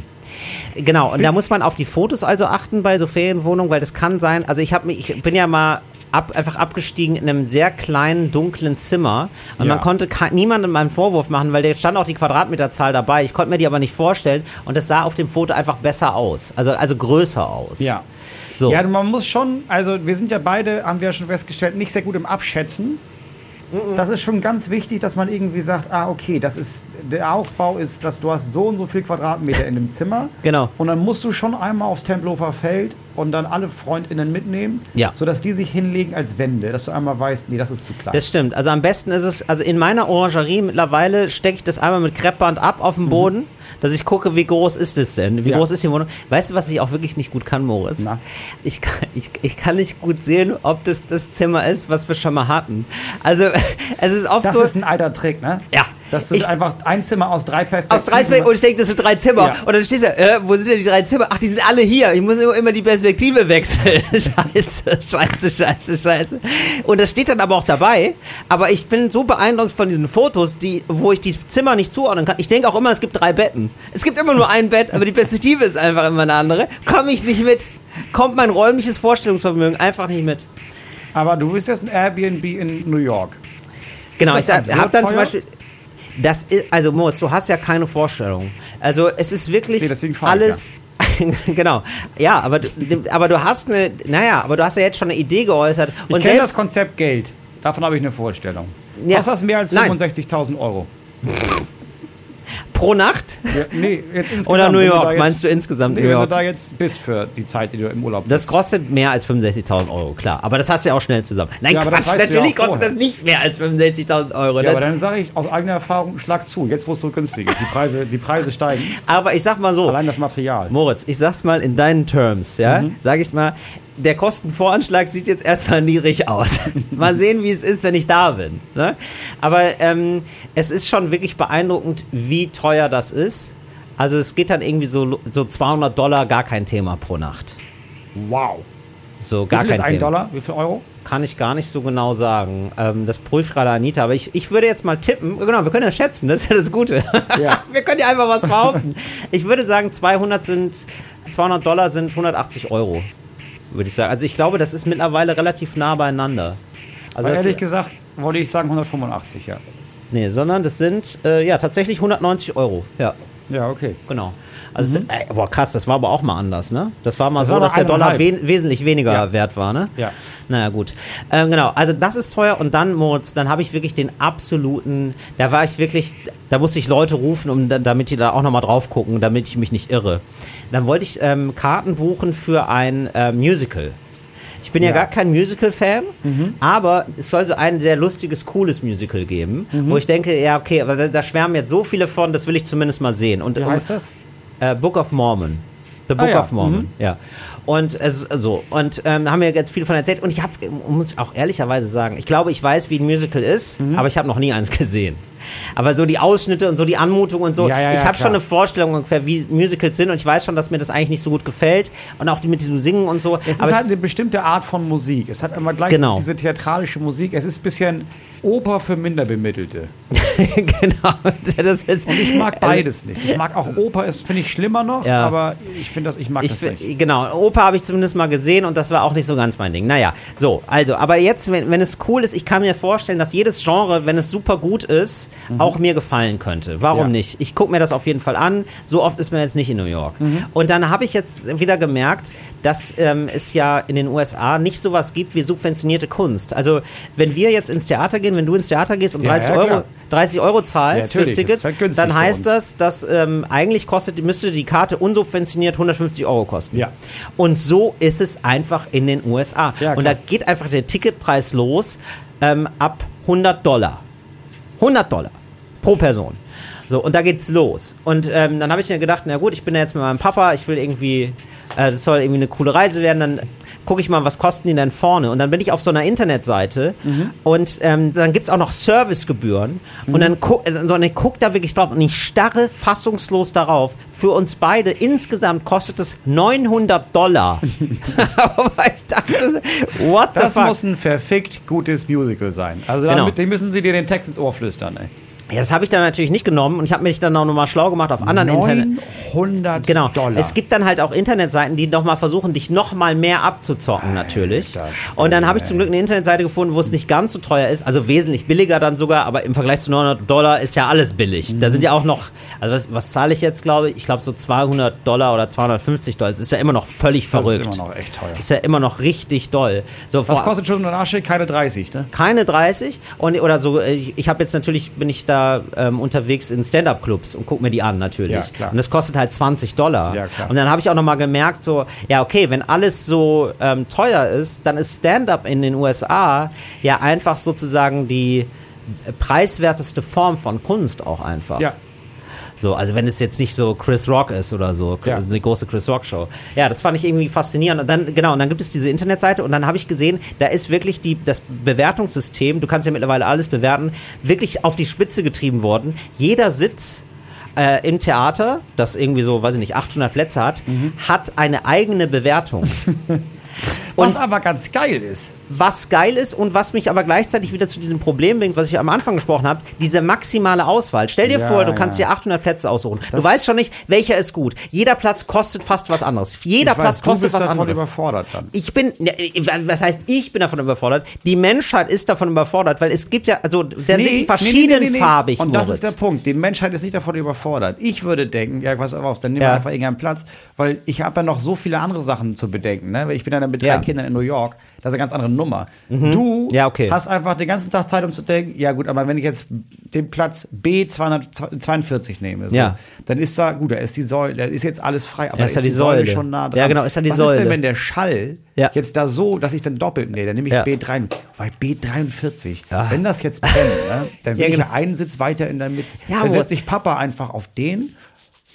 Genau, und da muss man auf die Fotos also achten bei so Ferienwohnungen, weil das kann sein, also ich habe mich, ich bin ja mal ab, einfach abgestiegen in einem sehr kleinen, dunklen Zimmer und Ja. man konnte niemandem einen Vorwurf machen, weil da stand auch die Quadratmeterzahl dabei. Ich konnte mir die aber nicht vorstellen und das sah auf dem Foto einfach besser aus, also, also größer aus. Ja. So. Ja, man muss schon, also wir sind ja beide, haben wir ja schon festgestellt, nicht sehr gut im Abschätzen. Das ist schon ganz wichtig, dass man irgendwie sagt, ah, okay, das ist, der Aufbau ist, dass du hast so und so viel Quadratmeter in dem Zimmer. Genau. Und dann musst du schon einmal aufs Tempelhofer Feld und dann alle FreundInnen mitnehmen, Ja. sodass die sich hinlegen als Wände, dass du einmal weißt, nee, das ist zu klein. Das stimmt. Also am besten ist es, also in meiner Orangerie mittlerweile stecke ich das einmal mit Kreppband ab auf dem Boden, dass ich gucke, wie groß ist es denn? Wie Ja. groß ist die Wohnung? Weißt du, was ich auch wirklich nicht gut kann, Moritz? Na? Ich kann, ich, ich kann nicht gut sehen, ob das das Zimmer ist, was wir schon mal hatten. Also es ist oft das so. ist ein alter Trick, ne? Ja. Dass du Ich- einfach ein Zimmer aus drei Perspektiven... aus drei Perspektiven und ich denke, das sind drei Zimmer. Ja. Und dann stehst du, äh, wo sind denn die drei Zimmer? Ach, die sind alle hier. Ich muss immer, die Perspektive wechseln. scheiße, scheiße, scheiße, scheiße. Und das steht dann aber auch dabei. Aber ich bin so beeindruckt von diesen Fotos, die, wo ich die Zimmer nicht zuordnen kann. Ich denke auch immer, es gibt drei Betten. Es gibt immer nur ein Bett, aber die Perspektive ist einfach immer eine andere. Komme ich nicht mit. Kommt mein räumliches Vorstellungsvermögen einfach nicht mit. Aber du bist jetzt ein Airbnb in New York. Genau, ich das sag, absurd hab dann zum? Beispiel. Das ist, also Moritz, du hast ja keine Vorstellung. Also es ist wirklich Nee, frage ich alles. genau. Ja, aber du, aber du hast eine, naja, aber du hast ja jetzt schon eine Idee geäußert. Ich Und kenne das Konzept Geld. Davon habe ich eine Vorstellung. Ja. Kostet das mehr als Nein. 65.000 Euro? pro Nacht Ja, nee, jetzt insgesamt. oder New York, jetzt, meinst du insgesamt Nee, New wenn du York? da jetzt bist für die Zeit, die du im Urlaub bist. Das kostet mehr als 65.000 Euro, klar. Aber das hast du ja auch schnell zusammen. Nein, Ja, Quatsch, natürlich kostet das nicht mehr als 65.000 Euro. ja, aber dann sage ich aus eigener Erfahrung, schlag zu. Jetzt, wo es so günstig ist. Die Preise, die Preise steigen. aber ich sag mal so, Allein das Material. Moritz, ich sag's mal in deinen Terms, ja, Mhm. sag ich mal, der Kostenvoranschlag sieht jetzt erstmal niedrig aus. Mal sehen, wie es ist, wenn ich da bin. Ne? Aber ähm, es ist schon wirklich beeindruckend, wie teuer das ist. Also es geht dann irgendwie so, so 200 Dollar, gar kein Thema pro Nacht. Wow. So Wie gar viel ist kein ein Thema. Dollar? Wie viel Euro? Kann ich gar nicht so genau sagen. Ähm, das prüft gerade Anita, aber ich, ich würde jetzt mal tippen. Genau, wir können ja schätzen, das ist ja das Gute. Ja. wir können ja einfach was behaupten. Ich würde sagen, 200 sind, 200 Dollar sind 180 Euro, würde ich sagen. Also ich glaube, das ist mittlerweile relativ nah beieinander. Also ehrlich gesagt wollte ich sagen 185, ja. nee, sondern das sind, äh, ja, tatsächlich 190 Euro. Ja, Ja, okay. genau. Also, äh, boah, krass, das war aber auch mal anders, ne? Das war mal Das so, war dass der Dollar we wesentlich weniger Ja. wert war, ne? Ja. Naja, gut. Ähm, genau, also das ist teuer und dann, Moritz, dann habe ich wirklich den absoluten, da war ich wirklich, da musste ich Leute rufen, um, da- damit die da auch nochmal drauf gucken, damit ich mich nicht irre. Dann wollte ich ähm, Karten buchen für ein äh, Musical. Ich bin ja, Ja. Mhm. gar kein Musical-Fan, aber es soll so ein sehr lustiges, cooles Musical geben, Mhm. wo ich denke, ja, okay, aber da, schwärmen jetzt so viele von, das will ich zumindest mal sehen. Und Wie um- heißt das? äh, Book of Mormon. The Book ja, of Mormon, mhm. ja. Und es so und ähm, da haben wir jetzt viel von erzählt und ich habe muss auch ehrlicherweise sagen, ich glaube, ich weiß, wie ein Musical ist, Mhm. aber ich habe noch nie eins gesehen. Aber so die Ausschnitte und so die Anmutung und so, Ja, ja, ich habe schon eine Vorstellung ungefähr, wie Musicals sind und ich weiß schon, dass mir das eigentlich nicht so gut gefällt und auch die mit diesem Singen und so. Es aber ist halt eine bestimmte Art von Musik. Es hat immer gleich Genau. diese theatralische Musik. Es ist ein bisschen Oper für Minderbemittelte. genau, das Und ich mag beides nicht. Ich mag auch Oper, ist finde ich schlimmer noch, Ja. aber ich finde das, ich mag Ich, das nicht. genau, Oper habe ich zumindest mal gesehen und das war auch nicht so ganz mein Ding. Naja, so, also, aber jetzt, wenn, wenn es cool ist, ich kann mir vorstellen, dass jedes Genre, wenn es super gut ist, auch mir gefallen könnte. Warum Mhm. Ja. nicht? Ich gucke mir das auf jeden Fall an. So oft ist man jetzt nicht in New York. Mhm. Und dann habe ich jetzt wieder gemerkt, dass ähm, es ja in den USA nicht sowas gibt wie subventionierte Kunst. Also, wenn wir jetzt ins Theater gehen, wenn du ins Theater gehst und Ja, 30 ja, Euro, klar. 30 Euro zahlst Ja, fürs Ticket, halt dann heißt das, dass ähm, eigentlich kostet, müsste die Karte unsubventioniert 150 Euro kosten. Ja. Und so ist es einfach in den USA. Ja, und da geht einfach der Ticketpreis los ähm, ab 100 Dollar. 100 Dollar pro Person. So, und da geht's los. Und ähm, dann habe ich mir gedacht, na gut, ich bin ja jetzt mit meinem Papa, ich will irgendwie, äh, das soll irgendwie eine coole Reise werden, dann gucke ich mal, was kosten die denn vorne? Und dann bin ich auf so einer Internetseite und ähm, dann gibt's auch noch Servicegebühren. Und dann guck, also, ich guck da wirklich drauf und ich starre fassungslos darauf. Für uns beide insgesamt kostet es 900 Dollar. Aber ich dachte, what the Das fuck? muss ein verfickt gutes Musical sein. Also Genau. damit den müssen sie dir den Text ins Ohr flüstern. Ey. Ja, das habe ich dann natürlich nicht genommen und ich habe mich dann auch nochmal schlau gemacht auf anderen Internet. 900 Genau. Dollar. Es gibt dann halt auch Internetseiten, die nochmal versuchen, dich nochmal mehr abzuzocken, natürlich. Schwede, Und dann habe ich zum Glück eine Internetseite gefunden, wo es nicht ganz so teuer ist, also wesentlich billiger dann sogar, aber im Vergleich zu 900 Dollar ist ja alles billig. Da sind ja auch noch, also was, was zahle ich jetzt, glaube ich? Ich glaube so 200 Dollar oder 250 Dollar. Das ist ja immer noch völlig das verrückt. ist immer noch echt teuer. Ist ja immer noch richtig doll. So, Was kostet schon eine Asche? Keine 30, ne? keine 30 und oder so äh, ich, ich habe jetzt natürlich bin ich da ähm, unterwegs in Stand-up Clubs und guck mir die an natürlich. Ja, und das kostet halt 20 Dollar. Ja, und dann habe ich auch noch mal gemerkt so ja okay wenn alles so ähm, teuer ist dann ist Stand-up in den USA ja einfach sozusagen die äh, preiswerteste Form von Kunst auch einfach. Ja. So, also wenn es jetzt nicht so Chris Rock ist oder so, Ja. eine große Chris Rock Show. Ja, das fand ich irgendwie faszinierend. Und dann, genau, und dann gibt es diese Internetseite und dann habe ich gesehen, da ist wirklich die, das Bewertungssystem, du kannst ja mittlerweile alles bewerten, wirklich auf die Spitze getrieben worden. Jeder Sitz äh, im Theater, das irgendwie so, weiß ich nicht, 800 Plätze hat, Mhm. hat eine eigene Bewertung. Was Und- aber ganz geil ist. was geil ist und was mich aber gleichzeitig wieder zu diesem Problem bringt, was ich am Anfang gesprochen habe, diese maximale Auswahl. Stell dir Ja, vor, du kannst ja. dir 800 Plätze aussuchen. Das- du weißt schon nicht, welcher ist gut. Jeder Platz kostet fast was anderes. Jeder ich Platz weiß, du kostet bist was davon anderes. überfordert dann. Ich bin, ne, was heißt, ich bin davon überfordert? Die Menschheit ist davon überfordert, weil es gibt ja, also, dann sind die verschiedenfarbig. Und das Moritz. ist der Punkt. Die Menschheit ist nicht davon überfordert. Ich würde denken, ja, pass auf, dann nehmen Ja. wir einfach irgendeinen Platz, weil ich habe ja noch so viele andere Sachen zu bedenken. Ne? Weil Ich bin ja dann mit drei Ja. Kindern in New York. Das ist eine ganz andere Nummer. Du Ja, okay. hast einfach den ganzen Tag Zeit, um zu denken, ja gut, aber wenn ich jetzt den Platz B242 nehme, so, Ja. dann ist da, gut, da ist die Säule, da ist jetzt alles frei, aber Ja, da ist da ist die die Säule Säule. schon nah dran. Ja, genau, ist da die Was ist Säule. denn, wenn der Schall Ja. jetzt da so, dass ich dann doppelt, nee, dann nehme ich Ja. B3, weil B43, Ja. wenn das jetzt brennt, ne, dann will Ja, ich genau. ja einen Sitz weiter in der Mitte. Ja, dann setzt sich Papa einfach auf den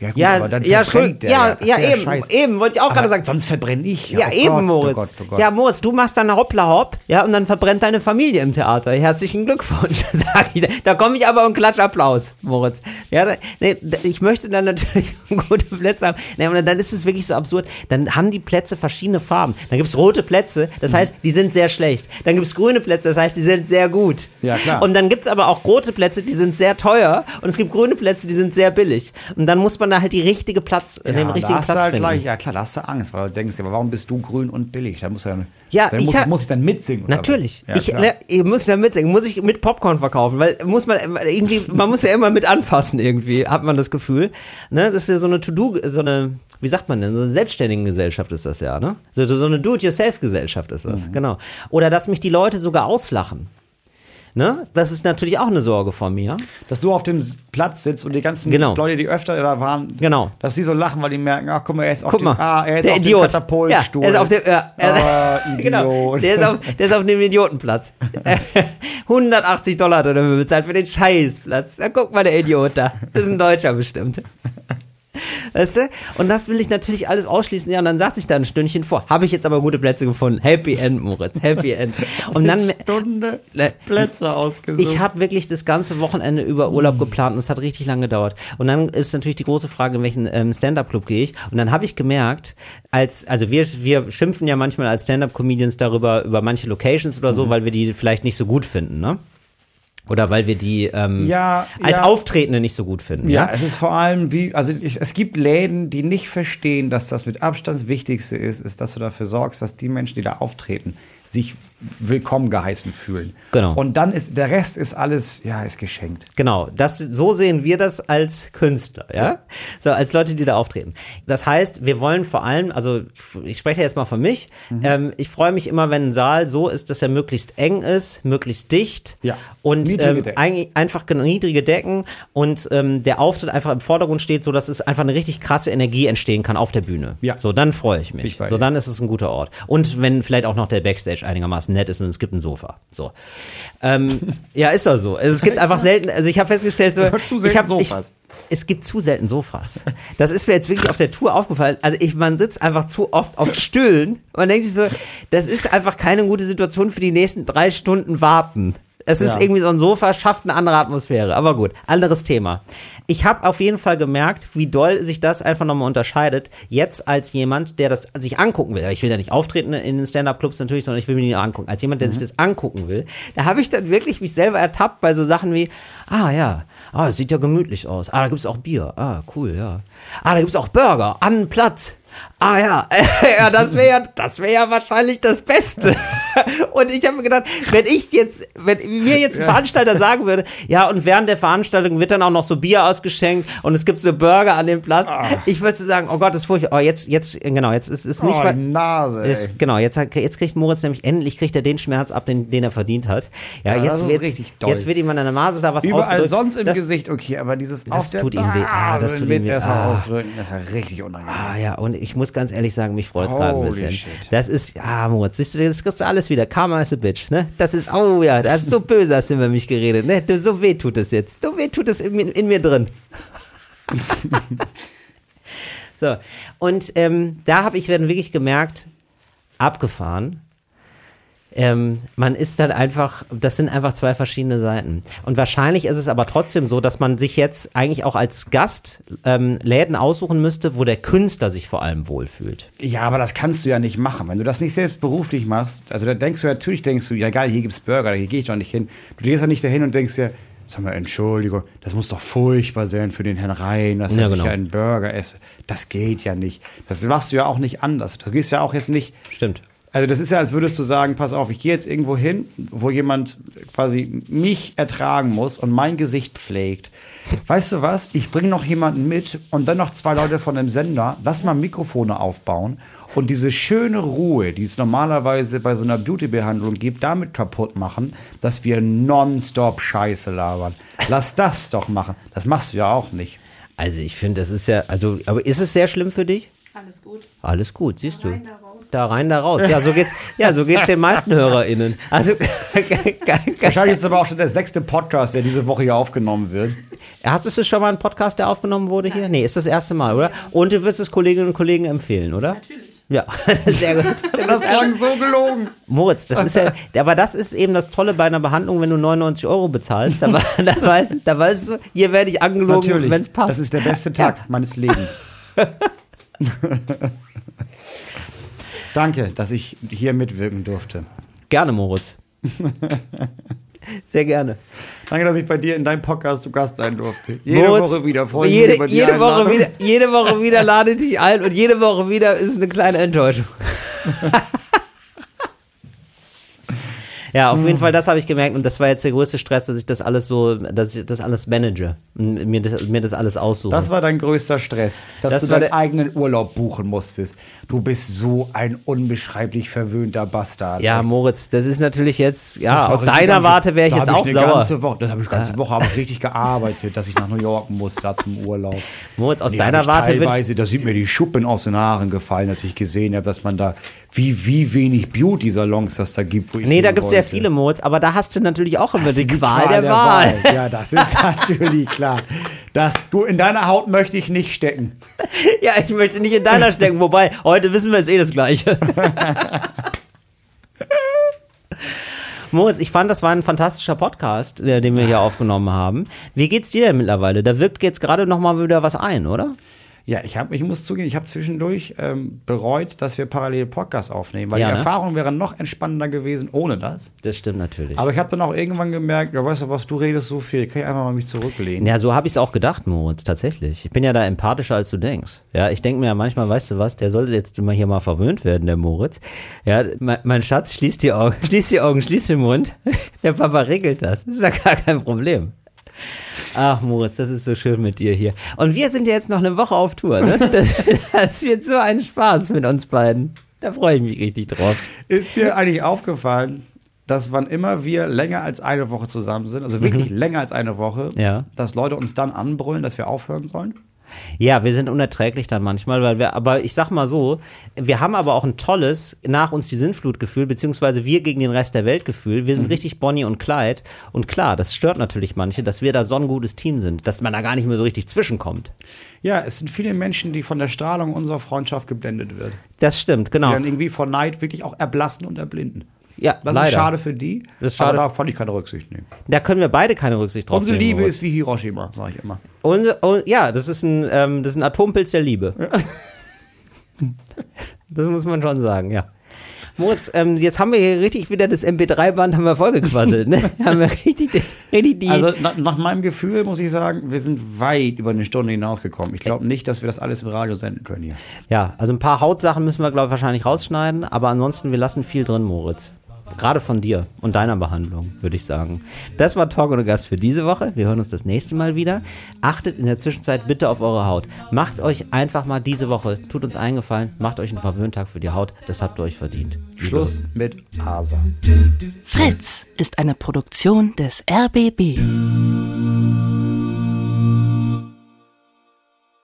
gut, Ja, aber dann ja, verbrennt der ja, ja, der eben, Scheiß. eben, wollte ich auch Aber gerade sagen. Sonst verbrenne ich. Ja, Oh eben, Gott, Moritz. Oh Gott, oh Gott. Ja, Moritz, du machst dann hoppla hopp, ja, und dann verbrennt deine Familie im Theater. Herzlichen Glückwunsch, sag ich. Da komme ich aber und klatsch Applaus, Moritz. Ja, da, nee, ich möchte dann natürlich gute Plätze haben. Nee, und dann ist es wirklich so absurd. Dann haben die Plätze verschiedene Farben. Dann gibt es rote Plätze, das Mhm. heißt, die sind sehr schlecht. Dann gibt es grüne Plätze, das heißt, die sind sehr gut. Ja, klar. Und dann gibt es aber auch rote Plätze, die sind sehr teuer. Und es gibt grüne Plätze, die sind sehr billig. Und dann muss man da halt die richtige Platz, den ja, richtigen da hast Platz halt finden. gleich, ja klar, da hast du Angst, weil du denkst, ja, aber warum bist du grün und billig? Da muss ja, Ja, dann ich muss, hab- muss ich dann mitsingen. Natürlich. Ja, ich, ne, ich muss da mitsingen, muss ich mit Popcorn verkaufen, weil muss man irgendwie, man muss ja immer mit anfassen irgendwie, hat man das Gefühl. Ne, das ist ja so eine To-Do, so eine, wie sagt man denn, so eine selbstständige Gesellschaft ist das ja, ne? So, so eine Do-it-yourself-Gesellschaft ist Mhm. das, genau. Oder dass mich die Leute sogar auslachen. Ne? Das ist natürlich auch eine Sorge von mir. Dass du auf dem Platz sitzt und die ganzen Genau. Leute, die öfter da waren, Genau. dass die so lachen, weil die merken, ach guck mal, er ist auf Guck dem, mal, ah, er ist der auf Idiot. dem Katapultstuhl. Ja, er ist auf dem, ja, er, Ah, genau, der ist, auf, der ist auf dem Idiotenplatz. 180 Dollar hat er dafür bezahlt für den Scheißplatz. Da guck mal, der Idiot da. Das ist ein Deutscher bestimmt. Weißt du? Und das will ich natürlich alles ausschließen. Ja, und dann saß ich da ein Stündchen vor. Habe ich jetzt aber gute Plätze gefunden. Happy End, Moritz. Happy End. Und dann. Stunde Ne, Plätze ausgesucht. ich habe wirklich das ganze Wochenende über Urlaub geplant und es hat richtig lange gedauert. Und dann ist natürlich die große Frage, in welchen ähm, Stand-Up-Club gehe ich? Und dann habe ich gemerkt, als, also wir, wir schimpfen ja manchmal als Stand-Up-Comedians darüber, über manche Locations oder Mhm. so, weil wir die vielleicht nicht so gut finden, ne? Oder weil wir die ähm, Ja, als ja. Auftretende nicht so gut finden. Ja, Ja, es ist vor allem wie, also ich, es gibt Läden, die nicht verstehen, dass das mit Abstand das Wichtigste ist, ist, dass du dafür sorgst, dass die Menschen, die da auftreten, sich willkommen geheißen fühlen. Genau. Und dann ist, der Rest ist alles, ja, ist geschenkt. Genau, das, so sehen wir das als Künstler, ja? So, als Leute, die da auftreten. Das heißt, wir wollen vor allem, also ich spreche jetzt mal von mich, Mhm. ähm, ich freue mich immer, wenn ein Saal so ist, dass er möglichst eng ist, möglichst dicht Ja. und ähm, eigentlich einfach niedrige Decken und ähm, der Auftritt einfach im Vordergrund steht, so dass es einfach eine richtig krasse Energie entstehen kann auf der Bühne. Ja. So, dann freue ich mich. Ich so, dann ist es ein guter Ort. Und wenn vielleicht auch noch der Backstage einigermaßen nett ist und es gibt ein Sofa. So. Ähm, ja, ist doch so. Also, es gibt einfach selten, also ich habe festgestellt, so, Zu selten ich hab, Sofas. Ich, es gibt zu selten Sofas. Das ist mir jetzt wirklich auf der Tour aufgefallen. Also ich, man sitzt einfach zu oft auf Stühlen. Man denkt sich so, das ist einfach keine gute Situation für die nächsten drei Stunden warten. Es ist Ja. irgendwie so ein Sofa, schafft eine andere Atmosphäre. Aber gut, anderes Thema. Ich habe auf jeden Fall gemerkt, wie doll sich das einfach nochmal unterscheidet. Jetzt als jemand, der das sich angucken will. Ich will ja nicht auftreten in den Stand-Up-Clubs natürlich, sondern ich will mir die nur angucken. Als jemand, der sich das angucken will, da habe ich dann wirklich mich selber ertappt bei so Sachen wie, ah ja, ah, sieht ja gemütlich aus. Ah, da gibt's auch Bier. Ah, cool, ja. Ah, da gibt's auch Burger an Platz. Ah ja, ja das wäre ja, das wäre ja wahrscheinlich das Beste. Und ich habe mir gedacht, wenn ich jetzt, wenn mir jetzt ein Veranstalter sagen würde, ja, und während der Veranstaltung wird dann auch noch so Bier ausgeschenkt und es gibt so Burger an dem Platz, ich würde sagen, oh Gott, das ist furchtbar. Oh, jetzt, jetzt, genau, jetzt ist es nicht, oh, Nase. ist, genau, jetzt, hat, jetzt kriegt Moritz nämlich, endlich kriegt er den Schmerz ab, den, den er verdient hat. Ja, Ja, jetzt, ist jetzt, wird ihm an der Nase da was Überall sonst im das, Gesicht okay, aber dieses das tut ihm weh. Ah, das tut ihm wird weh. Ah. ausdrücken, das ist ja richtig unangenehm. Ah ja, und ich muss ganz ehrlich sagen, mich freut's gerade ein bisschen. shit. Das ist, ja, Moritz, siehst du, das kriegst du alles wieder. Karma is a bitch, ne? Das ist, oh ja, das ist so böse hast du über mich geredet, ne? So weh tut es jetzt. So weh tut es in, mir- in mir drin. so, und ähm, da habe ich dann wirklich gemerkt, abgefahren. Ähm, man ist dann einfach, das sind einfach zwei verschiedene Seiten. Und wahrscheinlich ist es aber trotzdem so, dass man sich jetzt eigentlich auch als Gast ähm, Läden aussuchen müsste, wo der Künstler sich vor allem wohlfühlt. Ja, aber das kannst du ja nicht machen. Wenn du das nicht selbst beruflich machst, also da denkst du natürlich, denkst du, ja geil, hier gibt's Burger, hier gehe ich doch nicht hin. Du gehst ja nicht dahin und denkst dir, sag mal, Entschuldigung, das muss doch furchtbar sein für den Herrn Rhein, dass Ja, er sich genau. einen Burger esse. Das geht ja nicht. Das machst du ja auch nicht anders. Du gehst ja auch jetzt nicht, Stimmt. Also das ist ja, als würdest du sagen, pass auf, ich gehe jetzt irgendwo hin, wo jemand quasi mich ertragen muss und mein Gesicht pflegt. Weißt du was? Ich bringe noch jemanden mit und dann noch zwei Leute von dem Sender. Lass mal Mikrofone aufbauen und diese schöne Ruhe, die es normalerweise bei so einer Beauty-Behandlung gibt, damit kaputt machen, dass wir nonstop Scheiße labern. Lass das doch machen. Das machst du ja auch nicht. Also ich finde, das ist ja, also, aber ist es sehr schlimm für dich? Alles gut. Alles gut, siehst du. Da rein, da raus. Ja, so geht's, ja, so geht's den meisten HörerInnen. Also, Wahrscheinlich ist es aber auch schon der sechste Podcast, der diese Woche hier aufgenommen wird. hattest du schon mal einen Podcast, der aufgenommen wurde hier? Nee, ist das erste Mal, oder? Und du würdest es Kolleginnen und Kollegen empfehlen, oder? Natürlich. Ja, sehr gut. Das klang so gelogen. Moritz, das ist ja, aber das ist eben das Tolle bei einer Behandlung, wenn du 99 Euro bezahlst, da, da, weißt, da weißt du, hier werde ich angelogen, wenn es passt. Das ist der beste Tag meines Lebens. Danke, dass ich hier mitwirken durfte. Gerne, Moritz. Sehr gerne. Danke, dass ich bei dir in deinem Podcast zu Gast sein durfte. Jede Moritz, Woche wieder. Freue ich mich jede, über die jede, Woche wieder, jede Woche wieder lade ich dich ein und jede Woche wieder ist eine kleine Enttäuschung. Ja, auf Hm. jeden Fall, das habe ich gemerkt und das war jetzt der größte Stress, dass ich das alles so, dass ich das alles manage und mir das, mir das alles aussuche. Das war dein größter Stress, dass Das du deinen eigenen Urlaub buchen musstest. Du bist so ein unbeschreiblich verwöhnter Bastard. ja, Moritz, das ist natürlich jetzt, ja, aus deiner ganz- Warte wäre ich jetzt hab auch sauer. Ganze Woche, das habe ich ganze Woche ich richtig gearbeitet, dass ich nach New York muss, da zum Urlaub. Moritz, aus Nee, deiner ich Warte teilweise, da sind mir die Schuppen aus den Haaren gefallen, als ich gesehen habe, dass man da, wie, wie wenig Beauty-Salons das da gibt. Wo ich Nee, da hin gibt's sehr viele Moritz, aber da hast du natürlich auch immer Das die ist Qual, der, Wahl. Ja, das ist natürlich klar. Das, du, in deiner Haut möchte ich nicht stecken. Ja, ich möchte nicht in deiner stecken, wobei, heute wissen wir es eh das Gleiche. Moritz, ich fand, das war ein fantastischer Podcast, den wir hier aufgenommen haben. Wie geht's dir denn mittlerweile? Da wirkt jetzt gerade noch mal wieder was ein, oder? Ja, ich, hab, ich muss zugeben, ich habe zwischendurch ähm, bereut, dass wir parallel Podcasts aufnehmen, weil Ja, die ne? Erfahrung wäre noch entspannender gewesen ohne das. Das stimmt natürlich. Aber ich habe dann auch irgendwann gemerkt, ja, weißt du was, du redest so viel, kann ich einfach mal mich zurücklehnen. Ja, so habe ich es auch gedacht, Moritz, tatsächlich. Ich bin ja da empathischer, als du denkst. Ja, ich denke mir ja manchmal, weißt du was, der sollte jetzt immer hier mal verwöhnt werden, der Moritz. Ja, mein, mein Schatz, schließ die Augen, schließ die Augen, schließ den Mund. Der Papa regelt das. Das ist ja gar kein Problem. Ach, Moritz, das ist so schön mit dir hier. Und wir sind ja jetzt noch eine Woche auf Tour, ne? Das, das wird so ein Spaß mit uns beiden. Da freue ich mich richtig drauf. Ist dir eigentlich aufgefallen, dass wann immer wir länger als eine Woche zusammen sind, also wirklich länger als eine Woche, Mhm. Ja. dass Leute uns dann anbrüllen, dass wir aufhören sollen? Ja, wir sind unerträglich dann manchmal, weil wir, aber ich sag mal so, wir haben aber auch ein tolles, nach uns die Sintflut-Gefühl, beziehungsweise wir gegen den Rest der Welt Gefühl. Wir sind richtig Bonnie und Clyde. Und klar, das stört natürlich manche, dass wir da so ein gutes Team sind, dass man da gar nicht mehr so richtig zwischenkommt. Ja, es sind viele Menschen, die von der Strahlung unserer Freundschaft geblendet werden. Das stimmt, Die genau. dann irgendwie vor Neid wirklich auch erblassen und erblinden. Ja, Das leider. ist schade für die, Das ist schade. aber da fand ich keine Rücksicht nehmen. Da können wir beide keine Rücksicht drauf Unsere nehmen. Liebe Moritz. ist wie Hiroshima, sage ich immer. Und, und, ja, das ist ein, ähm, das ist ein Atompilz der Liebe. das muss man schon sagen, ja. Moritz, ähm, jetzt haben wir hier richtig wieder das MP3-Band haben wir vollgequasselt, ne? haben wir richtig, richtig die. Also na, nach meinem Gefühl muss ich sagen, wir sind weit über eine Stunde hinausgekommen. Ich glaube nicht, dass wir das alles im Radio senden können hier. ja, also ein paar Hautsachen müssen wir, glaube ich, wahrscheinlich rausschneiden, aber ansonsten, wir lassen viel drin, Moritz. Gerade von dir und deiner Behandlung, würde ich sagen. Das war Talk ohne Gast für diese Woche. Wir hören uns das nächste Mal wieder. Achtet in der Zwischenzeit bitte auf eure Haut. Macht euch einfach mal diese Woche, tut uns eingefallen, macht euch einen Verwöhntag für die Haut. Das habt ihr euch verdient. Schluss mit Asa. Fritz ist eine Produktion des RBB.